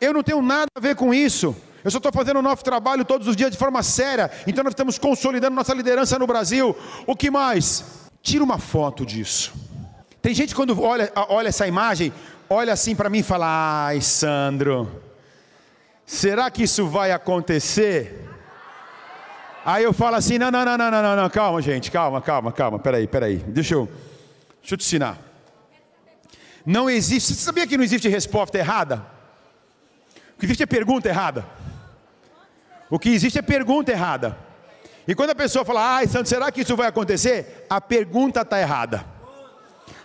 Eu não tenho nada a ver com isso. Eu só estou fazendo um novo trabalho todos os dias de forma séria. Então nós estamos consolidando nossa liderança no Brasil. O que mais? Tira uma foto disso. Tem gente quando olha, olha essa imagem, olha assim para mim e fala: Ai, Sandro será que isso vai acontecer? Aí eu falo assim: não, não, não, não, não, não, calma, gente, calma, calma, calma, peraí, peraí, deixa eu, deixa eu te ensinar. Não existe, você sabia que não existe resposta errada? O que existe é pergunta errada. O que existe é pergunta errada. E quando a pessoa fala, ai, Santo, será que isso vai acontecer? A pergunta está errada.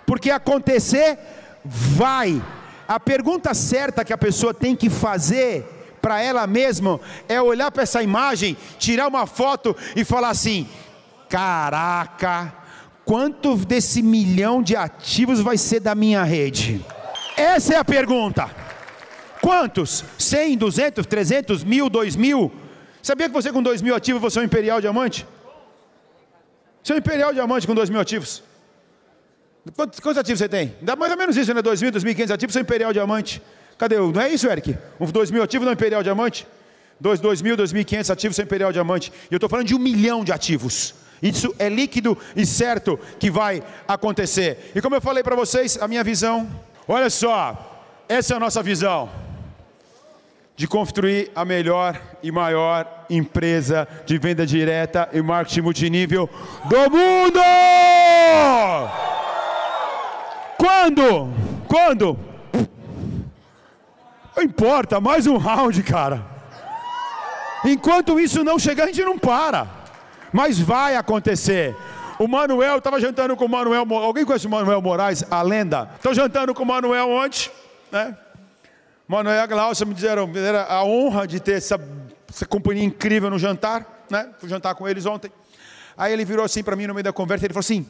Porque acontecer vai. A pergunta certa que a pessoa tem que fazer para ela mesma é olhar para essa imagem, tirar uma foto e falar assim: caraca, quanto desse milhão de ativos vai ser da minha rede? Essa é a pergunta. Quantos? 100, 200, 300, mil, 2 mil? Sabia que você com 2 mil ativos você é um imperial diamante? Você é um imperial diamante com 2 mil ativos. Quantos, quantos ativos você tem? Dá mais ou menos isso, né? 2 mil, 2.500 ativos, você é um imperial diamante. Cadê? Não é isso, Eric? Um 2 mil ativos no Imperial Diamante? 2, 2 mil, 2.500 ativos no Imperial Diamante. E eu estou falando de um milhão de ativos. Isso é líquido e certo que vai acontecer. E como eu falei para vocês, a minha visão, olha só, essa é a nossa visão de construir a melhor e maior empresa de venda direta e marketing multinível do mundo. Quando? Quando? Não importa, mais um round, cara. Enquanto isso não chegar, a gente não para. Mas vai acontecer. O Manuel, estava jantando com o Manuel. Alguém conhece o Manuel Moraes, a lenda? Estou jantando com o Manuel ontem, né? Manuel e a Glaucia me disseram era a honra de ter essa, essa companhia incrível no jantar, né? Fui jantar com eles ontem. Aí ele virou assim para mim no meio da conversa, ele falou assim: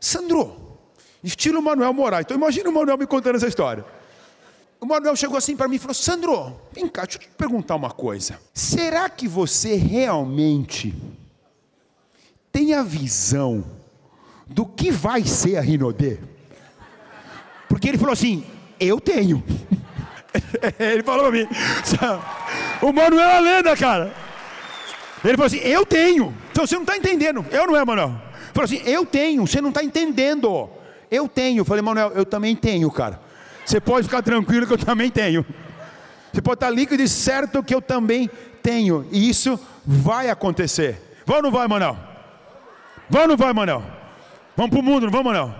Sandro, Estilo Manuel Moraes. Então imagina o Manuel me contando essa história. O Manuel chegou assim para mim e falou: Sandro, vem cá, deixa eu te perguntar uma coisa. Será que você realmente tem a visão do que vai ser a Rinodê? Porque ele falou assim: Eu tenho. ele falou para mim: O Manuel é a lenda, cara. Ele falou assim: Eu tenho. Então você não está entendendo. Eu não é, Manuel. Ele falou assim: Eu tenho. Você não está entendendo. Eu tenho. Eu falei, Manuel, eu também tenho, cara. Você pode ficar tranquilo que eu também tenho. Você pode estar líquido e certo que eu também tenho. E isso vai acontecer. Vai ou não vai, Manuel? Vai ou não vai, Manuel? Vamos para o mundo, não vamos, Manuel?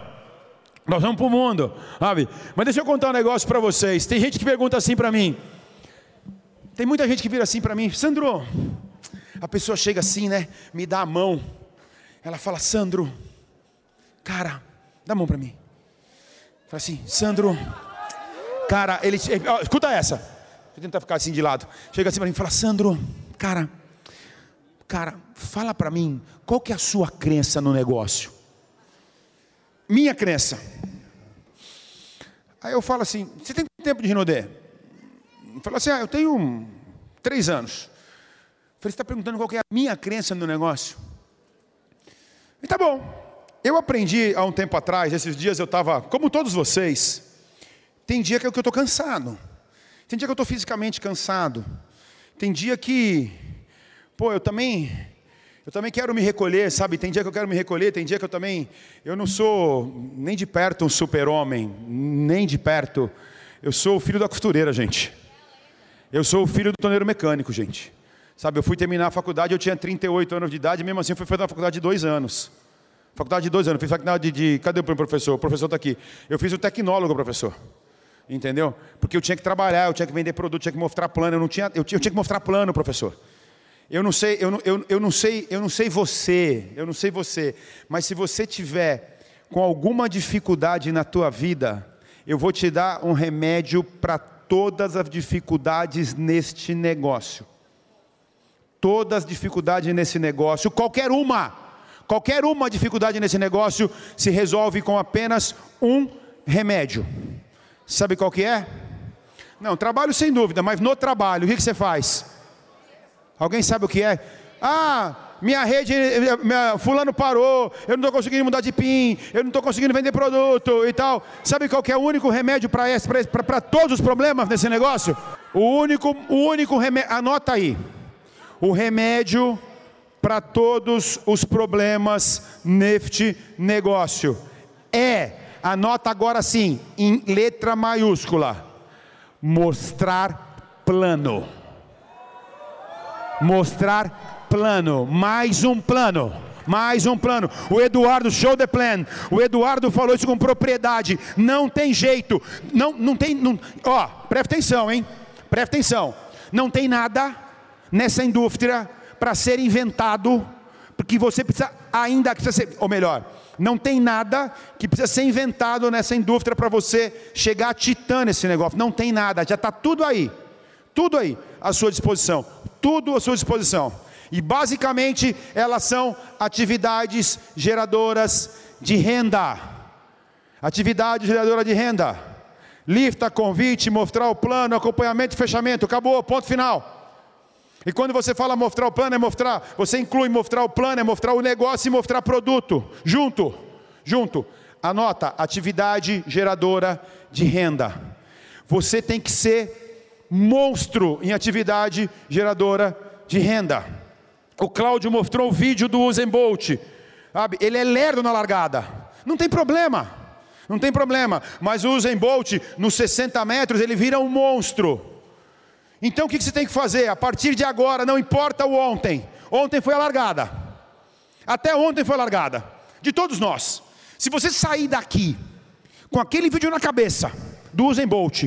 Nós vamos para o mundo, sabe? Mas deixa eu contar um negócio para vocês. Tem gente que pergunta assim para mim. Tem muita gente que vira assim para mim, Sandro. A pessoa chega assim, né? Me dá a mão. Ela fala, Sandro, cara, dá a mão para mim. Fala assim, Sandro, Cara, ele. Ó, escuta essa. Deixa eu tentar ficar assim de lado. Chega assim para mim e fala: Sandro, cara, cara, fala para mim, qual que é a sua crença no negócio? Minha crença. Aí eu falo assim: você tem quanto tempo de Rinodé? Fala assim: ah, eu tenho três anos. Falei, você está perguntando qual que é a minha crença no negócio? E tá bom. Eu aprendi há um tempo atrás, esses dias eu estava, como todos vocês, tem dia que eu estou cansado. Tem dia que eu estou fisicamente cansado. Tem dia que, pô, eu também, eu também quero me recolher, sabe? Tem dia que eu quero me recolher, tem dia que eu também, eu não sou nem de perto um super-homem, nem de perto. Eu sou o filho da costureira, gente. Eu sou o filho do torneiro mecânico, gente. Sabe, eu fui terminar a faculdade, eu tinha 38 anos de idade, mesmo assim eu fui fazer a faculdade de dois anos. Faculdade de dois anos, fiz faculdade de, de cadê o professor? O professor está aqui. Eu fiz o tecnólogo, professor. Entendeu? Porque eu tinha que trabalhar, eu tinha que vender produto, tinha que mostrar plano, eu não tinha, eu tinha, eu tinha que mostrar plano, professor. Eu não sei, eu não, eu, eu não sei, eu não sei você, eu não sei você, mas se você tiver com alguma dificuldade na tua vida, eu vou te dar um remédio para todas as dificuldades neste negócio. Todas as dificuldades nesse negócio, qualquer uma, qualquer uma dificuldade nesse negócio se resolve com apenas um remédio. Sabe qual que é? Não, trabalho sem dúvida, mas no trabalho, o que, você faz? Alguém sabe o que é? Ah, minha rede, minha, fulano parou, eu não estou conseguindo mudar de PIN, eu não estou conseguindo vender produto e tal. Sabe qual é o único remédio para todos os problemas nesse negócio? O único, o único remédio, anota aí. O remédio para todos os problemas neste negócio é Anota agora sim, em letra maiúscula: mostrar plano. Mostrar plano, mais um plano. Mais um plano. O Eduardo, show the plan. O Eduardo falou isso com propriedade. Não tem jeito. Não, não tem. Não, ó, presta atenção, hein? Presta atenção. Não tem nada nessa indústria para ser inventado, porque você precisa ainda, precisa ser, ou melhor, não tem nada que precisa ser inventado nessa indústria para você chegar a titã nesse negócio. Não tem nada, já está tudo aí. Tudo aí à sua disposição. Tudo à sua disposição. E basicamente elas são atividades geradoras de renda. Atividade geradora de renda. Lifta, convite, mostrar o plano, acompanhamento fechamento. Acabou, ponto final. E quando você fala mostrar o plano, é mostrar, você inclui mostrar o plano, é mostrar o negócio e mostrar produto, junto, junto. Anota, atividade geradora de renda. Você tem que ser monstro em atividade geradora de renda. O Cláudio mostrou o vídeo do Usain Bolt. Sabe? Ele é lerdo na largada. Não tem problema. Não tem problema. Mas o Usain Bolt, nos 60 metros, ele vira um monstro. Então o que você tem que fazer? A partir de agora, não importa o ontem. Ontem foi a largada. Até ontem foi a largada. De todos nós. Se você sair daqui com aquele vídeo na cabeça do Usain Bolt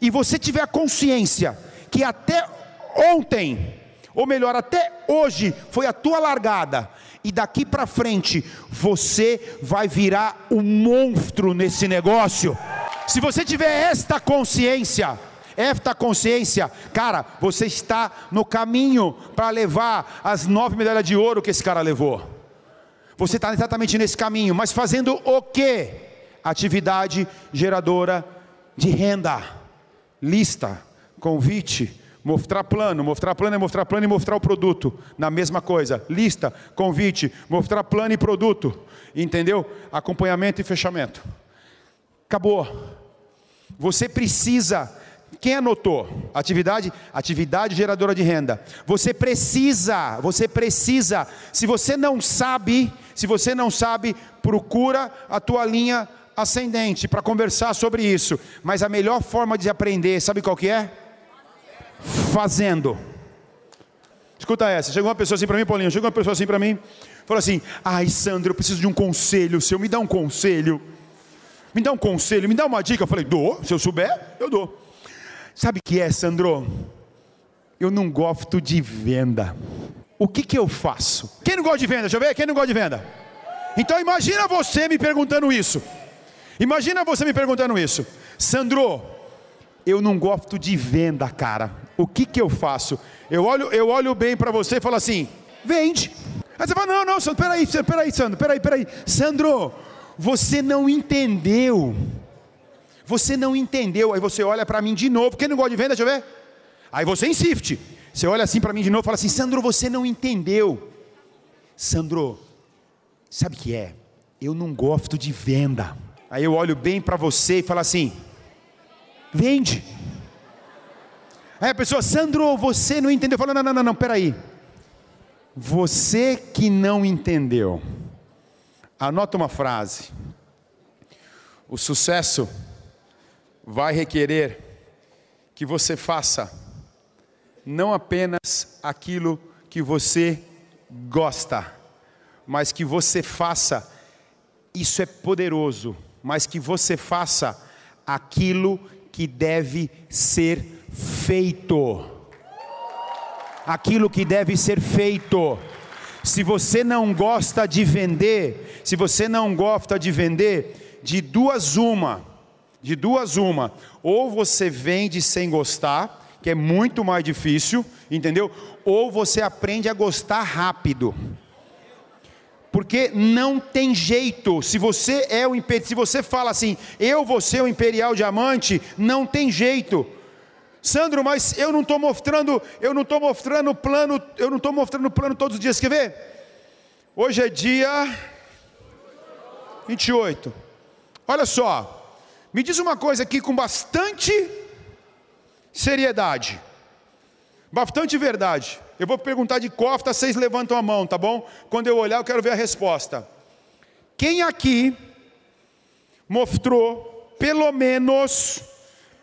e você tiver a consciência que até ontem, ou melhor, até hoje foi a tua largada e daqui para frente você vai virar um monstro nesse negócio. Se você tiver esta consciência, esta consciência, cara, você está no caminho para levar as nove medalhas de ouro que esse cara levou. Você está exatamente nesse caminho, mas fazendo o que? atividade geradora de renda. Lista, convite, mostrar plano. Mostrar plano é mostrar plano e mostrar o produto. Na mesma coisa. Lista, convite, mostrar plano e produto. Entendeu? Acompanhamento e fechamento. Acabou. Você precisa. Quem anotou? Atividade, atividade geradora de renda. Você precisa, você precisa. Se você não sabe, se você não sabe, procura a tua linha ascendente para conversar sobre isso. Mas a melhor forma de aprender, sabe qual que é? Fazendo. Escuta essa. Chegou uma pessoa assim para mim, Paulinho. Chegou uma pessoa assim para mim. Falou assim: Ai, Sandro, eu preciso de um conselho seu. Me dá um conselho. Me dá um conselho, me dá uma dica. Eu falei: Dou. Se eu souber, eu dou. Sabe o que é, Sandro? Eu não gosto de venda. O que, que eu faço? Quem não gosta de venda? Deixa eu ver. Quem não gosta de venda? Então imagina você me perguntando isso. Imagina você me perguntando isso, Sandro, eu não gosto de venda, cara. O que que eu faço? Eu olho, eu olho bem para você e falo assim: vende. Aí você fala: não, não, Sandro, peraí, peraí, Sandro, peraí, peraí, Sandro, você não entendeu. Você não entendeu. Aí você olha para mim de novo. Quem não gosta de venda, deixa eu ver. Aí você insiste. Você olha assim para mim de novo e fala assim: Sandro, você não entendeu. Sandro, sabe o que é? Eu não gosto de venda. Aí eu olho bem para você e falo assim: vende. Aí a pessoa, Sandro, você não entendeu. Eu falo, não, não, não, não, peraí. Você que não entendeu. Anota uma frase. O sucesso vai requerer que você faça não apenas aquilo que você gosta, mas que você faça, isso é poderoso mas que você faça aquilo que deve ser feito. Aquilo que deve ser feito. Se você não gosta de vender, se você não gosta de vender, de duas uma, de duas uma, ou você vende sem gostar, que é muito mais difícil, entendeu? Ou você aprende a gostar rápido porque não tem jeito. Se você é o se você fala assim, eu vou ser o imperial diamante, não tem jeito. Sandro, mas eu não estou mostrando, eu não estou mostrando plano, eu não estou mostrando plano todos os dias. Quer ver? Hoje é dia 28. Olha só, me diz uma coisa aqui com bastante seriedade, bastante verdade. Eu vou perguntar de cofta, vocês levantam a mão, tá bom? Quando eu olhar, eu quero ver a resposta. Quem aqui mostrou pelo menos,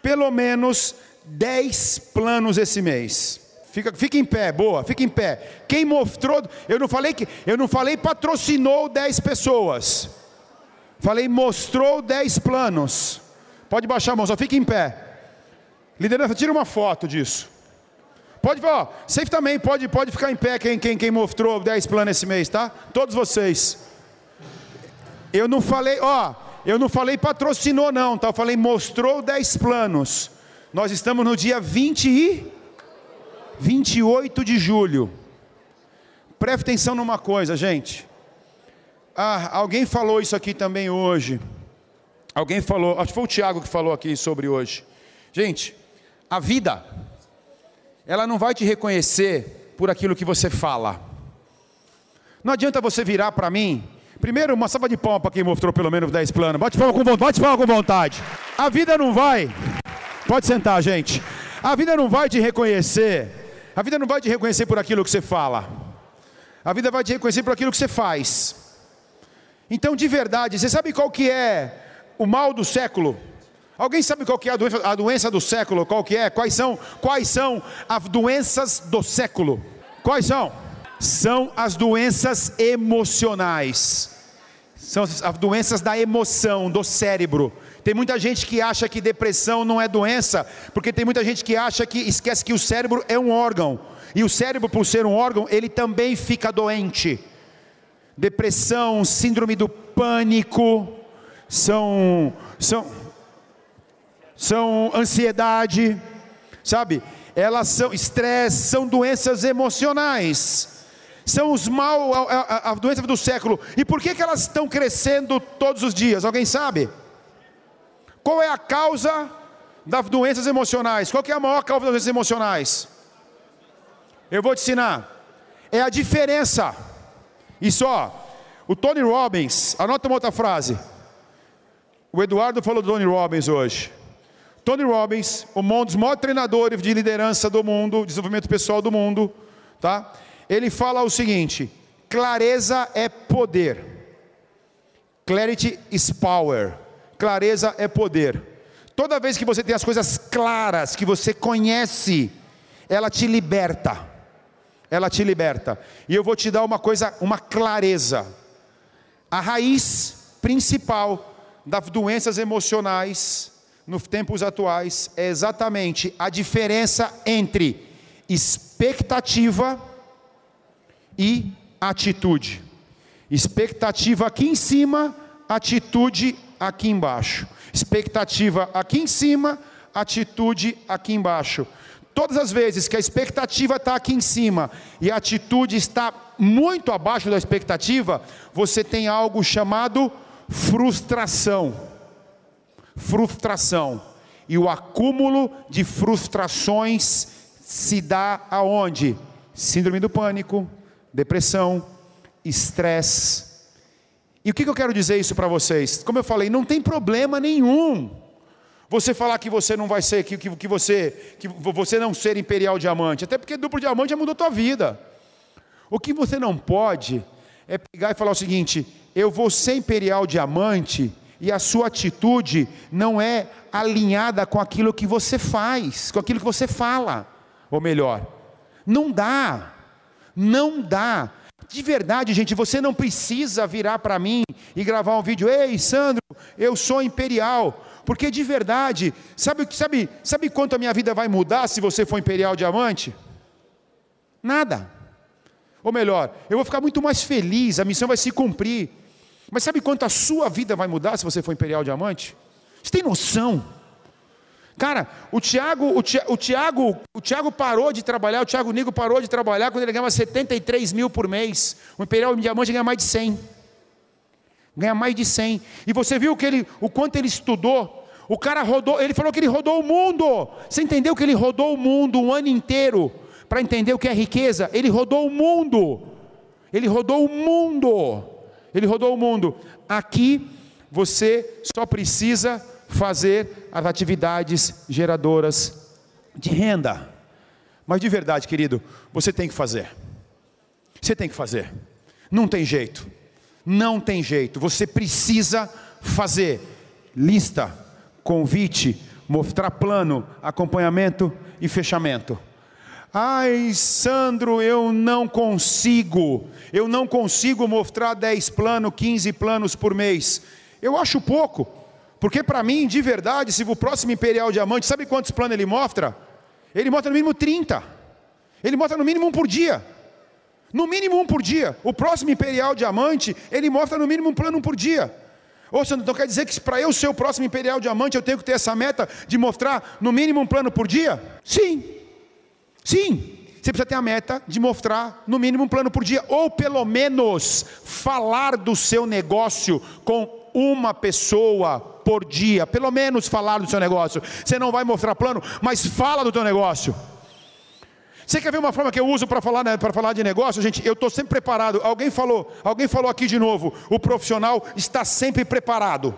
pelo menos 10 planos esse mês? Fica, fica em pé, boa, fica em pé. Quem mostrou, eu não falei que, eu não falei patrocinou 10 pessoas. Falei mostrou 10 planos. Pode baixar a mão, só fica em pé. Liderança, tira uma foto disso. Pode, ó, safe também, pode, pode ficar em pé quem, quem, quem mostrou 10 planos esse mês, tá? Todos vocês. Eu não falei, ó, eu não falei patrocinou não, tá? Eu falei mostrou 10 planos. Nós estamos no dia 20 e 28 de julho. Preste atenção numa coisa, gente. Ah, alguém falou isso aqui também hoje. Alguém falou, acho que foi o Tiago que falou aqui sobre hoje. Gente, a vida ela não vai te reconhecer por aquilo que você fala. Não adianta você virar para mim. Primeiro, uma salva de palmas para quem mostrou pelo menos 10 planos. Bate palma com. Bate palma com vontade. A vida não vai. Pode sentar, gente. A vida não vai te reconhecer. A vida não vai te reconhecer por aquilo que você fala. A vida vai te reconhecer por aquilo que você faz. Então, de verdade, você sabe qual que é o mal do século? Alguém sabe qual que é a doença, a doença do século? Qual que é? Quais são? Quais são as doenças do século? Quais são? São as doenças emocionais. São as doenças da emoção, do cérebro. Tem muita gente que acha que depressão não é doença, porque tem muita gente que acha que esquece que o cérebro é um órgão. E o cérebro, por ser um órgão, ele também fica doente. Depressão, síndrome do pânico, são são são ansiedade, sabe? Elas são estresse, são doenças emocionais. São os mal, a, a, a doença do século. E por que, que elas estão crescendo todos os dias? Alguém sabe? Qual é a causa das doenças emocionais? Qual é a maior causa das doenças emocionais? Eu vou te ensinar. É a diferença. Isso, ó. O Tony Robbins, anota uma outra frase. O Eduardo falou do Tony Robbins hoje. Tony Robbins, um dos maiores treinadores de liderança do mundo, desenvolvimento pessoal do mundo, tá? Ele fala o seguinte: clareza é poder. Clarity is power. Clareza é poder. Toda vez que você tem as coisas claras, que você conhece, ela te liberta. Ela te liberta. E eu vou te dar uma coisa, uma clareza. A raiz principal das doenças emocionais nos tempos atuais é exatamente a diferença entre expectativa e atitude. Expectativa aqui em cima, atitude aqui embaixo. Expectativa aqui em cima, atitude aqui embaixo. Todas as vezes que a expectativa está aqui em cima e a atitude está muito abaixo da expectativa, você tem algo chamado frustração. Frustração. E o acúmulo de frustrações se dá aonde? Síndrome do pânico, depressão, estresse. E o que eu quero dizer isso para vocês? Como eu falei, não tem problema nenhum você falar que você não vai ser, que, que, que, você, que você não ser imperial diamante, até porque duplo diamante já mudou tua vida. O que você não pode é pegar e falar o seguinte: eu vou ser imperial diamante e a sua atitude não é alinhada com aquilo que você faz, com aquilo que você fala, ou melhor, não dá, não dá. De verdade, gente, você não precisa virar para mim e gravar um vídeo. Ei, Sandro, eu sou imperial. Porque de verdade, sabe, sabe, sabe quanto a minha vida vai mudar se você for imperial diamante? Nada. Ou melhor, eu vou ficar muito mais feliz, a missão vai se cumprir. Mas sabe quanto a sua vida vai mudar se você for imperial diamante? Você tem noção? Cara, o Tiago, o Tiago, o Tiago, o Tiago parou de trabalhar, o Tiago Nigo parou de trabalhar quando ele ganhava 73 mil por mês. O Imperial Diamante ganha mais de 100. Ganha mais de 100. E você viu que ele, o quanto ele estudou. O cara rodou, ele falou que ele rodou o mundo. Você entendeu que ele rodou o mundo um ano inteiro para entender o que é riqueza? Ele rodou o mundo. Ele rodou o mundo. Ele rodou o mundo. Aqui você só precisa fazer as atividades geradoras de renda. Mas de verdade, querido, você tem que fazer. Você tem que fazer. Não tem jeito. Não tem jeito. Você precisa fazer lista, convite, mostrar plano, acompanhamento e fechamento. Ai, Sandro, eu não consigo. Eu não consigo mostrar 10 planos, 15 planos por mês. Eu acho pouco. Porque para mim, de verdade, se o próximo Imperial Diamante, sabe quantos planos ele mostra? Ele mostra no mínimo 30. Ele mostra no mínimo um por dia. No mínimo um por dia. O próximo Imperial Diamante, ele mostra no mínimo um plano por dia. Ou seja, então quer dizer que para eu ser o próximo Imperial Diamante, eu tenho que ter essa meta de mostrar no mínimo um plano por dia? Sim. Sim. Você precisa ter a meta de mostrar no mínimo um plano por dia, ou pelo menos falar do seu negócio com uma pessoa por dia, pelo menos falar do seu negócio. Você não vai mostrar plano, mas fala do teu negócio. Você quer ver uma forma que eu uso para falar, né, falar de negócio? Gente, eu estou sempre preparado. Alguém falou, alguém falou aqui de novo. O profissional está sempre preparado.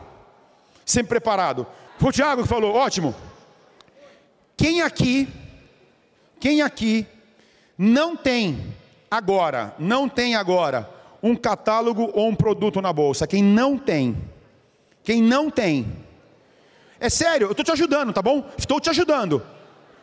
Sempre preparado. Foi o Tiago que falou, ótimo. Quem aqui, quem aqui não tem agora, não tem agora um catálogo ou um produto na bolsa. Quem não tem, quem não tem, é sério, eu estou te ajudando, tá bom? Estou te ajudando,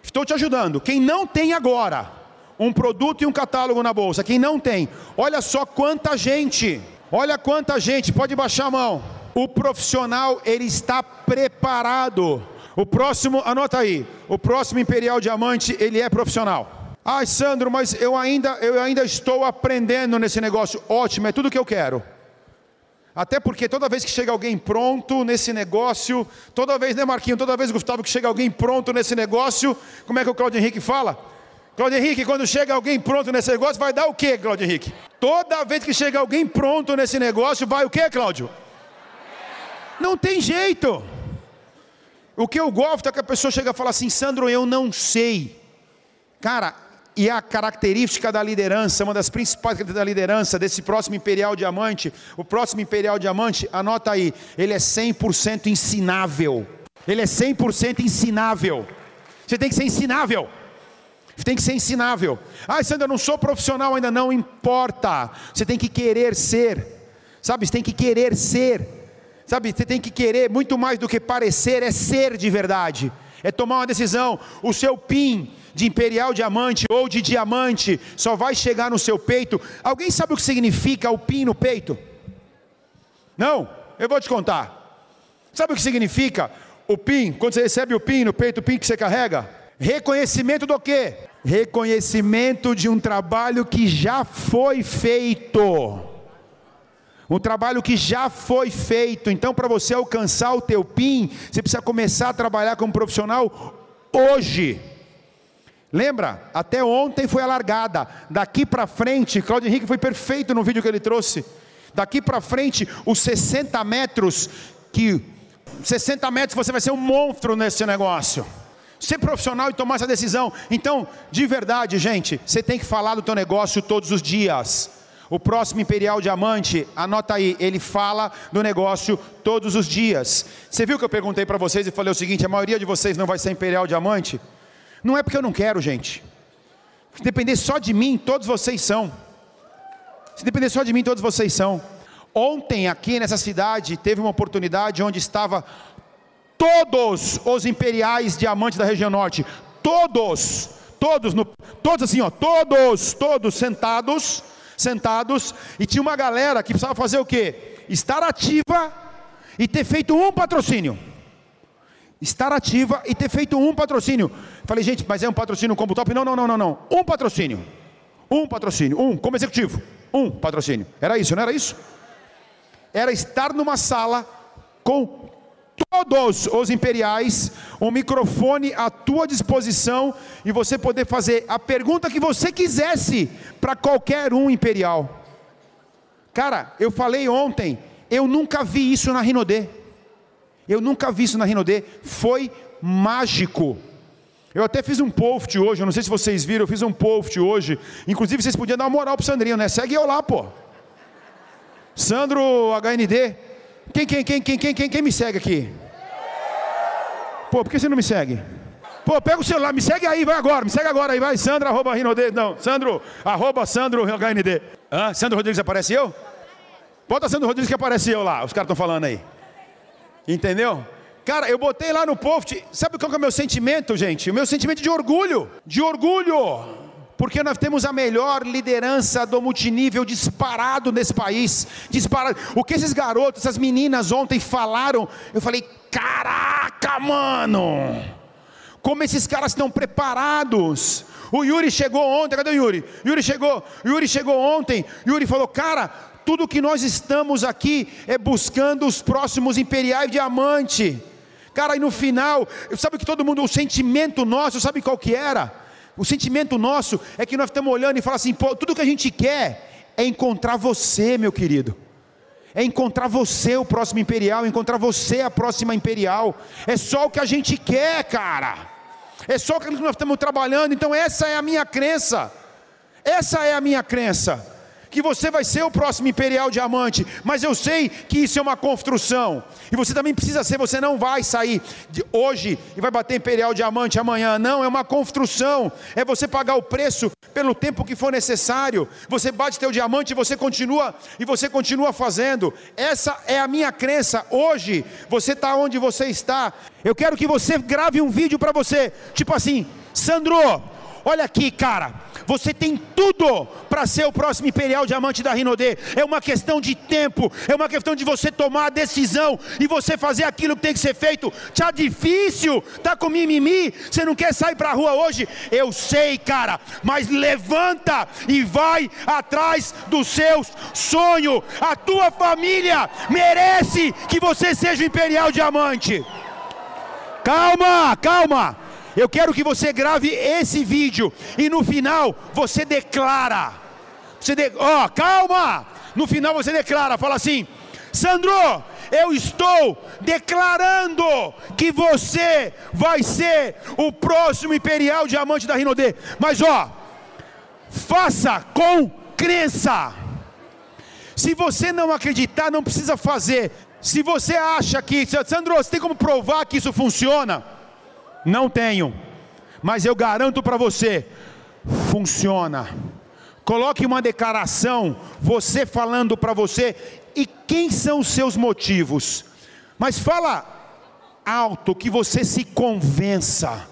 estou te ajudando. Quem não tem agora um produto e um catálogo na bolsa, quem não tem, olha só quanta gente, olha quanta gente, pode baixar a mão. O profissional ele está preparado. O próximo, anota aí, o próximo Imperial Diamante ele é profissional. Ai, Sandro, mas eu ainda, eu ainda estou aprendendo nesse negócio. Ótimo, é tudo que eu quero. Até porque toda vez que chega alguém pronto nesse negócio, toda vez, né, Marquinho? Toda vez, Gustavo, que chega alguém pronto nesse negócio, como é que o Claudio Henrique fala? Claudio Henrique, quando chega alguém pronto nesse negócio, vai dar o quê, Claudio Henrique? Toda vez que chega alguém pronto nesse negócio, vai o quê, Cláudio? Não tem jeito. O que eu gosto é que a pessoa chega e fala assim: Sandro, eu não sei. Cara, e a característica da liderança, uma das principais características da liderança desse próximo Imperial Diamante, o próximo Imperial Diamante, anota aí, ele é 100% ensinável. Ele é 100% ensinável. Você tem que ser ensinável. Tem que ser ensinável. Ah, Sandro, eu não sou profissional ainda, não importa. Você tem que querer ser. Sabe, você tem que querer ser. Sabe, você tem que querer muito mais do que parecer, é ser de verdade. É tomar uma decisão. O seu PIN de imperial diamante ou de diamante só vai chegar no seu peito. Alguém sabe o que significa o PIN no peito? Não? Eu vou te contar. Sabe o que significa o PIN? Quando você recebe o PIN no peito, o PIN que você carrega? Reconhecimento do quê? Reconhecimento de um trabalho que já foi feito. Um trabalho que já foi feito. Então, para você alcançar o teu PIN, você precisa começar a trabalhar como profissional hoje. Lembra? Até ontem foi a largada. Daqui para frente, Claudio Henrique foi perfeito no vídeo que ele trouxe. Daqui para frente, os 60 metros que 60 metros você vai ser um monstro nesse negócio. Ser profissional e tomar essa decisão. Então, de verdade, gente, você tem que falar do teu negócio todos os dias. O próximo Imperial Diamante, anota aí, ele fala do negócio todos os dias. Você viu que eu perguntei para vocês e falei o seguinte: a maioria de vocês não vai ser Imperial Diamante? Não é porque eu não quero, gente. Se depender só de mim, todos vocês são. Se depender só de mim, todos vocês são. Ontem, aqui nessa cidade, teve uma oportunidade onde estava todos os imperiais diamantes da região norte. Todos, todos, no, todos assim, ó, todos, todos sentados, sentados, e tinha uma galera que precisava fazer o quê? Estar ativa e ter feito um patrocínio estar ativa e ter feito um patrocínio. Falei, gente, mas é um patrocínio como top? Não, não, não, não, não. Um patrocínio. Um patrocínio. Um, como executivo. Um patrocínio. Era isso, não era isso? Era estar numa sala com todos os imperiais, um microfone à tua disposição e você poder fazer a pergunta que você quisesse para qualquer um imperial. Cara, eu falei ontem, eu nunca vi isso na Rinodê. Eu nunca vi isso na Rinodê, foi mágico. Eu até fiz um post hoje, eu não sei se vocês viram, eu fiz um post hoje. Inclusive vocês podiam dar uma moral pro Sandrinho, né? Segue eu lá, pô. Sandro HND. Quem, quem, quem, quem, quem, quem, quem me segue aqui? Pô, por que você não me segue? Pô, pega o celular, me segue aí, vai agora, me segue agora aí, vai, Sandro, arroba Rinodê, não, Sandro, arroba Sandro HND. Hã? Sandro Rodrigues aparece eu? Bota Sandro Rodrigues que aparece eu lá, os caras estão falando aí. Entendeu? Cara, eu botei lá no post, sabe qual é o meu sentimento, gente? O meu sentimento de orgulho, de orgulho, porque nós temos a melhor liderança do multinível disparado nesse país, disparado. O que esses garotos, essas meninas ontem falaram, eu falei, caraca, mano, como esses caras estão preparados. O Yuri chegou ontem, cadê o Yuri? Yuri chegou, Yuri chegou ontem, Yuri falou, cara, tudo que nós estamos aqui é buscando os próximos imperiais diamante. Cara, e no final, sabe que todo mundo, o sentimento nosso, sabe qual que era? O sentimento nosso é que nós estamos olhando e falamos assim, pô, tudo que a gente quer é encontrar você, meu querido. É encontrar você o próximo imperial, encontrar você a próxima imperial. É só o que a gente quer, cara. É só o que nós estamos trabalhando. Então essa é a minha crença. Essa é a minha crença que você vai ser o próximo imperial diamante, mas eu sei que isso é uma construção, e você também precisa ser, você não vai sair de hoje e vai bater imperial diamante amanhã, não, é uma construção, é você pagar o preço pelo tempo que for necessário, você bate teu diamante e você continua, e você continua fazendo, essa é a minha crença, hoje, você está onde você está, eu quero que você grave um vídeo para você, tipo assim, Sandro, olha aqui cara, você tem tudo para ser o próximo Imperial Diamante da Rinodê. É uma questão de tempo, é uma questão de você tomar a decisão e você fazer aquilo que tem que ser feito. Tá difícil, tá com mimimi, você não quer sair para a rua hoje? Eu sei, cara, mas levanta e vai atrás dos seus sonhos. A tua família merece que você seja o Imperial Diamante. Calma, calma. Eu quero que você grave esse vídeo e no final você declara. Você de... oh, calma! No final você declara, fala assim: Sandro, eu estou declarando que você vai ser o próximo imperial diamante da Rinodê. Mas ó, faça com crença. Se você não acreditar, não precisa fazer. Se você acha que, Sandro, você tem como provar que isso funciona? Não tenho, mas eu garanto para você, funciona. Coloque uma declaração, você falando para você, e quem são os seus motivos. Mas fala alto, que você se convença,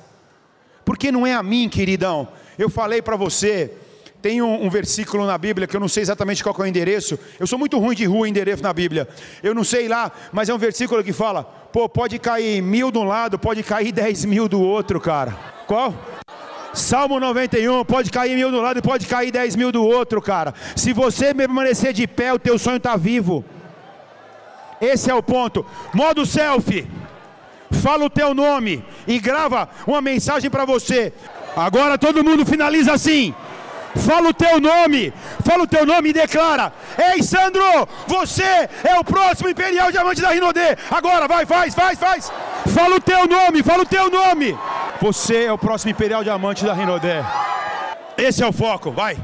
porque não é a mim, queridão. Eu falei para você, tem um, um, versículo na Bíblia que eu não sei exatamente qual é o endereço. Eu sou muito ruim de rua endereço na Bíblia. Eu não sei lá, mas é um versículo que fala: pô, pode cair mil de um lado, pode cair dez mil do outro, cara. Qual? Salmo 91, pode cair mil do lado e pode cair dez mil do outro, cara. Se você permanecer de pé, o teu sonho está vivo. Esse é o ponto. Modo selfie. Fala o teu nome e grava uma mensagem para você. Agora todo mundo finaliza assim. Fala o teu nome, fala o teu nome e declara: Ei, Sandro, você é o próximo Imperial Diamante da Rinodê. Agora, vai, faz, faz, faz. Fala o teu nome, fala o teu nome. Você é o próximo Imperial Diamante da Rinodé. Esse é o foco, vai.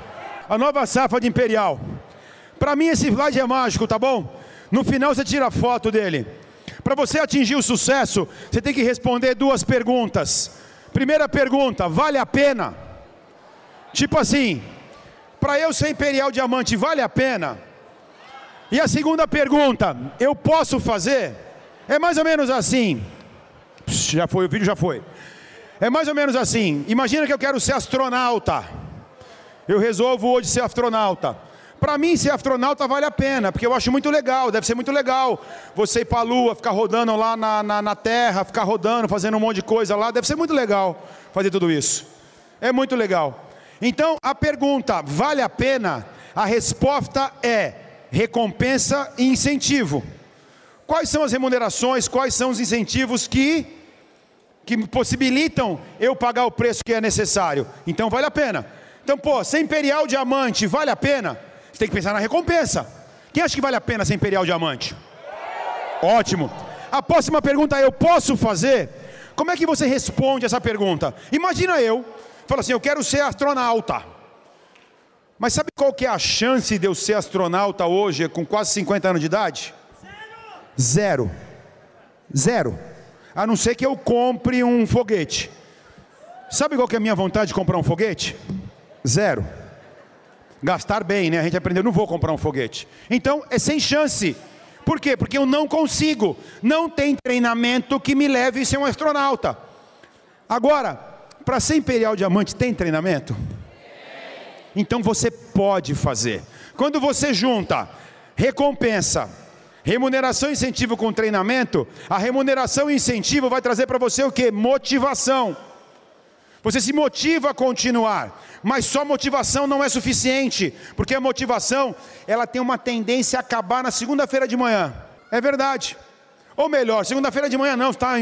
A nova safra de Imperial. Para mim esse slide é mágico, tá bom? No final você tira a foto dele. Para você atingir o sucesso, você tem que responder duas perguntas. Primeira pergunta: vale a pena? Tipo assim, para eu ser Imperial Diamante, vale a pena? E a segunda pergunta: eu posso fazer? É mais ou menos assim. Já foi, o vídeo já foi. É mais ou menos assim. Imagina que eu quero ser astronauta. Eu resolvo hoje ser astronauta. Para mim, ser astronauta vale a pena, porque eu acho muito legal, deve ser muito legal. Você ir para a Lua, ficar rodando lá na, na, na, Terra, ficar rodando, fazendo um monte de coisa lá, deve ser muito legal fazer tudo isso. É muito legal. Então, a pergunta, vale a pena? A resposta é recompensa e incentivo. Quais são as remunerações, quais são os incentivos que que possibilitam eu pagar o preço que é necessário. Então vale a pena. Então, pô, ser imperial diamante vale a pena? Você tem que pensar na recompensa. Quem acha que vale a pena ser imperial diamante? Ótimo. A próxima pergunta é: eu posso fazer? Como é que você responde essa pergunta? Imagina eu, falo assim, eu quero ser astronauta. Mas sabe qual que é a chance de eu ser astronauta hoje com quase 50 anos de idade? Zero. Zero. Zero a não ser que eu compre um foguete. Sabe qual que é a minha vontade de comprar um foguete? Zero. Gastar bem, né? A gente aprendeu, não vou comprar um foguete. Então, é sem chance. Por quê? Porque eu não consigo. Não tem treinamento que me leve a ser um astronauta. Agora, para ser Imperial Diamante, tem treinamento? Então você pode fazer. Quando você junta recompensa, Remuneração e incentivo com treinamento, a remuneração e incentivo vai trazer para você o que? Motivação. Você se motiva a continuar, mas só motivação não é suficiente, porque a motivação ela tem uma tendência a acabar na segunda-feira de manhã. É verdade. Ou melhor, segunda-feira de manhã não, tá,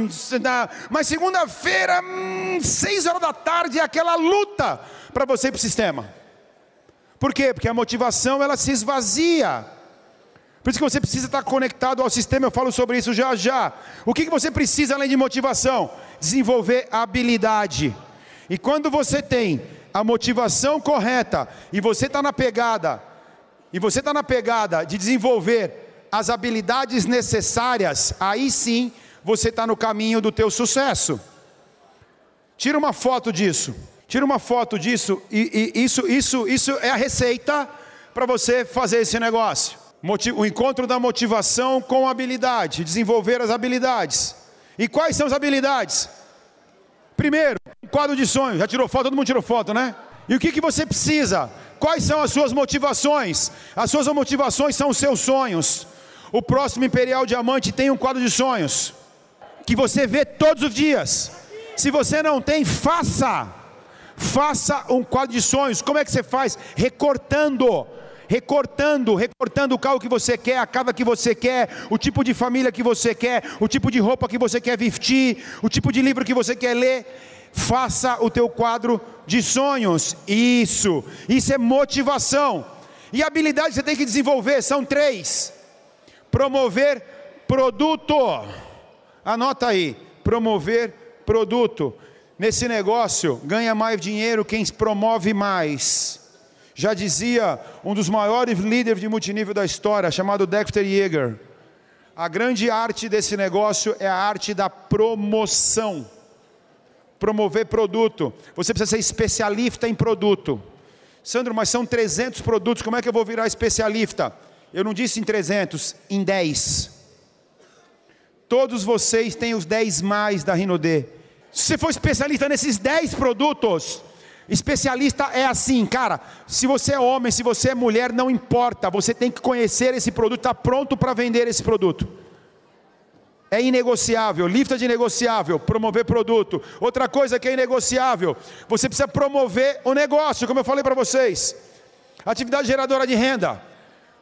tá mas segunda-feira, hum, seis horas da tarde, é aquela luta para você ir para o sistema. Por quê? Porque a motivação ela se esvazia. Por isso que você precisa estar conectado ao sistema, eu falo sobre isso já já. O que você precisa além de motivação? Desenvolver habilidade. E quando você tem a motivação correta, e você está na pegada, e você está na pegada de desenvolver as habilidades necessárias, aí sim você está no caminho do teu sucesso. Tira uma foto disso. Tira uma foto disso, e, e isso, isso, isso é a receita para você fazer esse negócio o encontro da motivação com habilidade, desenvolver as habilidades. E quais são as habilidades? Primeiro, um quadro de sonhos. Já tirou foto? Todo mundo tirou foto, né? E o que, que você precisa? Quais são as suas motivações? As suas motivações são os seus sonhos. O próximo Imperial Diamante tem um quadro de sonhos que você vê todos os dias. Se você não tem, faça. Faça um quadro de sonhos. Como é que você faz? Recortando recortando, recortando o carro que você quer, a casa que você quer, o tipo de família que você quer, o tipo de roupa que você quer vestir, o tipo de livro que você quer ler. Faça o teu quadro de sonhos. Isso, isso é motivação. E habilidades que você tem que desenvolver são três: promover produto. Anota aí, promover produto. Nesse negócio, ganha mais dinheiro quem promove mais. Já dizia um dos maiores líderes de multinível da história, chamado Dexter Yeager. A grande arte desse negócio é a arte da promoção. Promover produto. Você precisa ser especialista em produto. Sandro, mas são 300 produtos, como é que eu vou virar especialista? Eu não disse em 300, em 10. Todos vocês têm os 10 mais da Rinodê. Se você for especialista nesses 10 produtos, especialista é assim, cara. Se você é homem, se você é mulher, não importa. Você tem que conhecer esse produto, está pronto para vender esse produto. É inegociável, lista de negociável, promover produto. Outra coisa que é inegociável, você precisa promover o negócio, como eu falei para vocês. Atividade geradora de renda.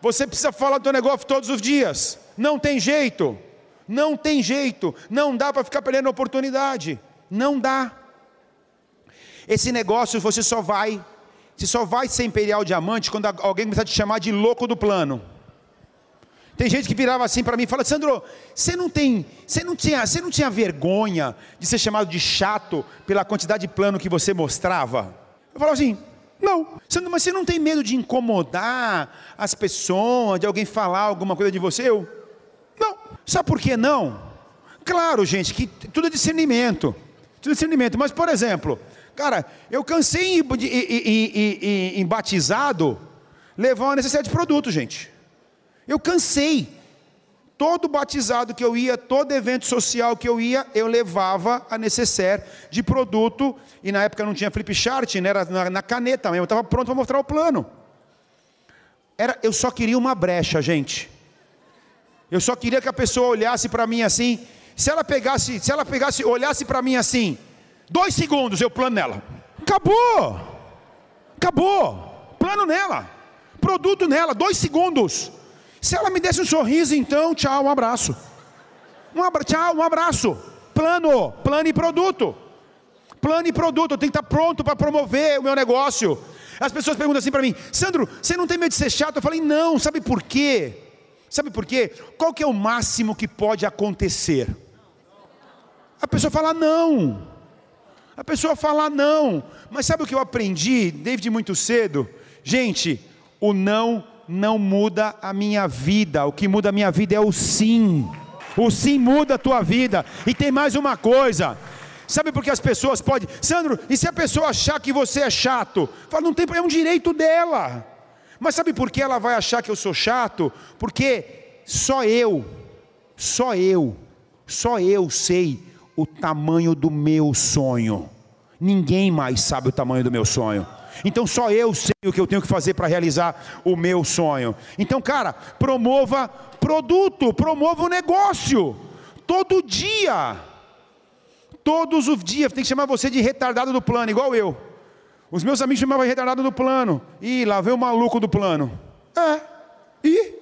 Você precisa falar do seu negócio todos os dias. Não tem jeito. Não tem jeito. Não dá para ficar perdendo oportunidade. Não dá. Esse negócio você só vai, você só vai ser imperial diamante quando alguém começar a te chamar de louco do plano. Tem gente que virava assim para mim e fala: Sandro, você não tem, você não tinha, você não tinha vergonha de ser chamado de chato pela quantidade de plano que você mostrava? Eu falava assim: não. Mas você não tem medo de incomodar as pessoas, de alguém falar alguma coisa de você? Eu, não. Sabe por que não? Claro, gente, que tudo é discernimento. Tudo é discernimento. Mas, por exemplo, cara, eu cansei em, em, em, em batizado levar uma necessidade de produto, gente. Eu cansei. Todo batizado que eu ia, todo evento social que eu ia, eu levava a necessaire de produto. E na época não tinha flip chart, né? era na, na caneta mesmo. Eu estava pronto para mostrar o plano. Era, eu só queria uma brecha, gente. Eu só queria que a pessoa olhasse para mim assim. Se ela pegasse, se ela pegasse, olhasse para mim assim, dois segundos, eu plano nela. Acabou. Acabou. Plano nela. Produto nela, dois segundos. Se ela me desse um sorriso, então, tchau, um abraço. Um abra tchau, um abraço. Plano, plano e produto. Plano e produto, eu tenho que estar pronto para promover o meu negócio. As pessoas perguntam assim para mim, Sandro, você não tem medo de ser chato? Eu falei, não, sabe por quê? Sabe por quê? Qual que é o máximo que pode acontecer? A pessoa fala não. A pessoa fala não. Mas sabe o que eu aprendi, desde muito cedo? Gente, o não não muda a minha vida. O que muda a minha vida é o sim. O sim muda a tua vida. E tem mais uma coisa. Sabe por que as pessoas podem. Sandro, e se a pessoa achar que você é chato? Fala, não tem é um direito dela. Mas sabe por que ela vai achar que eu sou chato? Porque só eu, só eu, só eu sei o tamanho do meu sonho. Ninguém mais sabe o tamanho do meu sonho. Então só eu sei o que eu tenho que fazer para realizar o meu sonho. Então, cara, promova produto, promova o negócio. Todo dia. Todos os dias. Tem que chamar você de retardado do plano, igual eu. Os meus amigos chamavam de retardado do plano. Ih, lá veio o maluco do plano. É. E?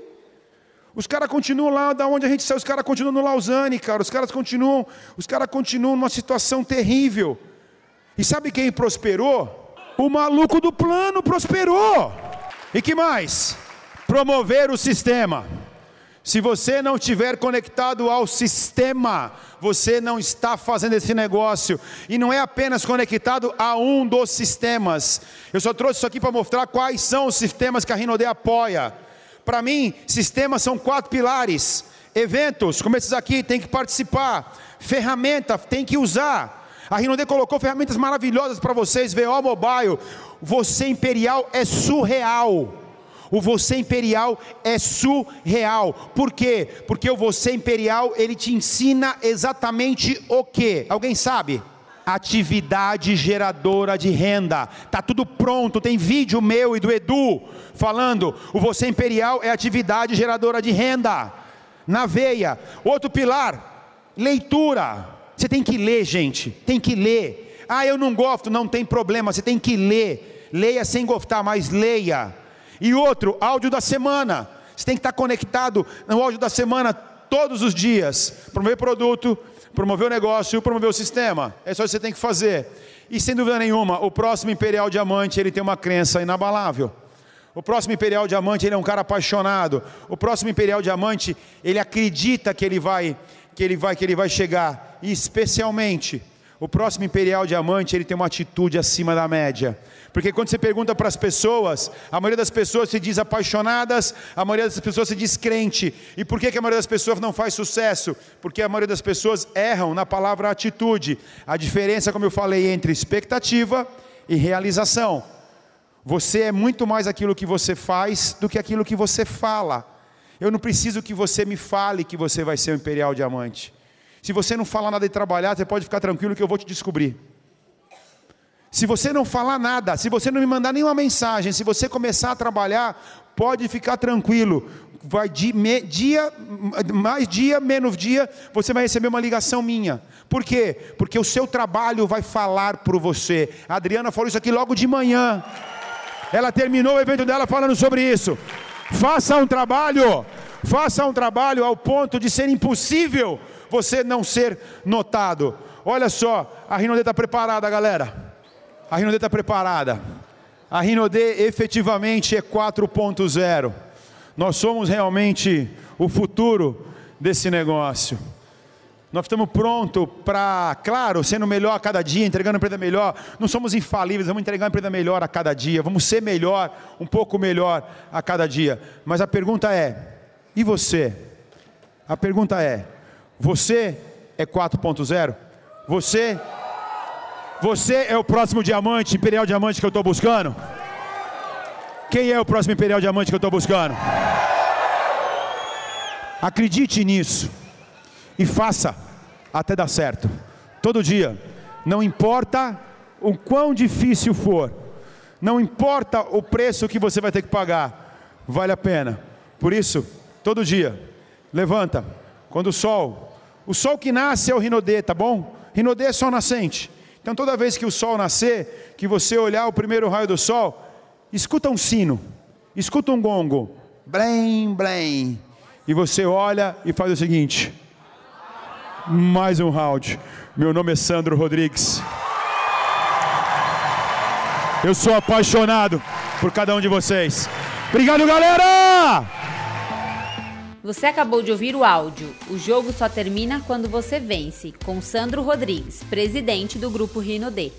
Os caras continuam lá da onde a gente saiu, os caras continuam no Lausanne, cara. Os caras continuam, os caras continuam numa situação terrível. E sabe quem prosperou? O maluco do plano prosperou. E que mais? Promover o sistema. Se você não estiver conectado ao sistema, você não está fazendo esse negócio. E não é apenas conectado a um dos sistemas. Eu só trouxe isso aqui para mostrar quais são os sistemas que a Rinode apoia. Para mim, sistemas são quatro pilares. Eventos, como esses aqui, tem que participar. Ferramenta, tem que usar. A Rinode colocou ferramentas maravilhosas para vocês, VO Mobile. Você Imperial é surreal. O você imperial é surreal. Por quê? Porque o você imperial, ele te ensina exatamente o que? Alguém sabe? Atividade geradora de renda. Tá tudo pronto, tem vídeo meu e do Edu falando. O você imperial é atividade geradora de renda. Na veia. Outro pilar, leitura. Você tem que ler, gente, tem que ler. Ah, eu não gosto, não tem problema, você tem que ler. Leia sem gostar, mas leia. E outro, áudio da semana. Você tem que estar conectado no áudio da semana todos os dias. Promover produto, promover o negócio, promover o sistema. É só isso que você tem que fazer. E sem dúvida nenhuma, o próximo Imperial Diamante, ele tem uma crença inabalável. O próximo Imperial Diamante, ele é um cara apaixonado. O próximo Imperial Diamante, ele acredita que ele vai, que ele vai, que ele vai chegar. E especialmente, o próximo Imperial Diamante, ele tem uma atitude acima da média. Porque quando você pergunta para as pessoas, a maioria das pessoas se diz apaixonadas, a maioria das pessoas se diz crente. E por que, que a maioria das pessoas não faz sucesso? Porque a maioria das pessoas erram na palavra atitude. A diferença, como eu falei, entre expectativa e realização. Você é muito mais aquilo que você faz do que aquilo que você fala. Eu não preciso que você me fale que você vai ser um imperial diamante. Se você não falar nada de trabalhar, você pode ficar tranquilo que eu vou te descobrir. Se você não falar nada, se você não me mandar nenhuma mensagem, se você começar a trabalhar, pode ficar tranquilo. Vai dia, mais dia, menos dia, você vai receber uma ligação minha. Por quê? Porque o seu trabalho vai falar por você. A Adriana falou isso aqui logo de manhã. Ela terminou o evento dela falando sobre isso. Faça um trabalho, faça um trabalho ao ponto de ser impossível você não ser notado. Olha só, a Rinode está preparada, galera. A Rinode está preparada. A Rinode efetivamente é 4.0. Nós somos realmente o futuro desse negócio. Nós estamos prontos para, claro, sendo melhor a cada dia, entregando uma empresa melhor. Não somos infalíveis, vamos entregar uma empresa melhor a cada dia. Vamos ser melhor, um pouco melhor a cada dia. Mas a pergunta é: e você? A pergunta é: você é 4.0? Você você é o próximo diamante, Imperial Diamante que eu estou buscando? Quem é o próximo Imperial Diamante que eu estou buscando? Acredite nisso e faça até dar certo. Todo dia, não importa o quão difícil for, não importa o preço que você vai ter que pagar, vale a pena. Por isso, todo dia, levanta, quando o sol, o sol que nasce é o rinodê, tá bom? Rinodê é sol nascente. Então toda vez que o sol nascer, que você olhar o primeiro raio do sol, escuta um sino, escuta um gongo, blém, blém, e você olha e faz o seguinte: mais um round. Meu nome é Sandro Rodrigues. Eu sou apaixonado por cada um de vocês. Obrigado, galera! Você acabou de ouvir o áudio. O jogo só termina quando você vence, com Sandro Rodrigues, presidente do grupo Rino D.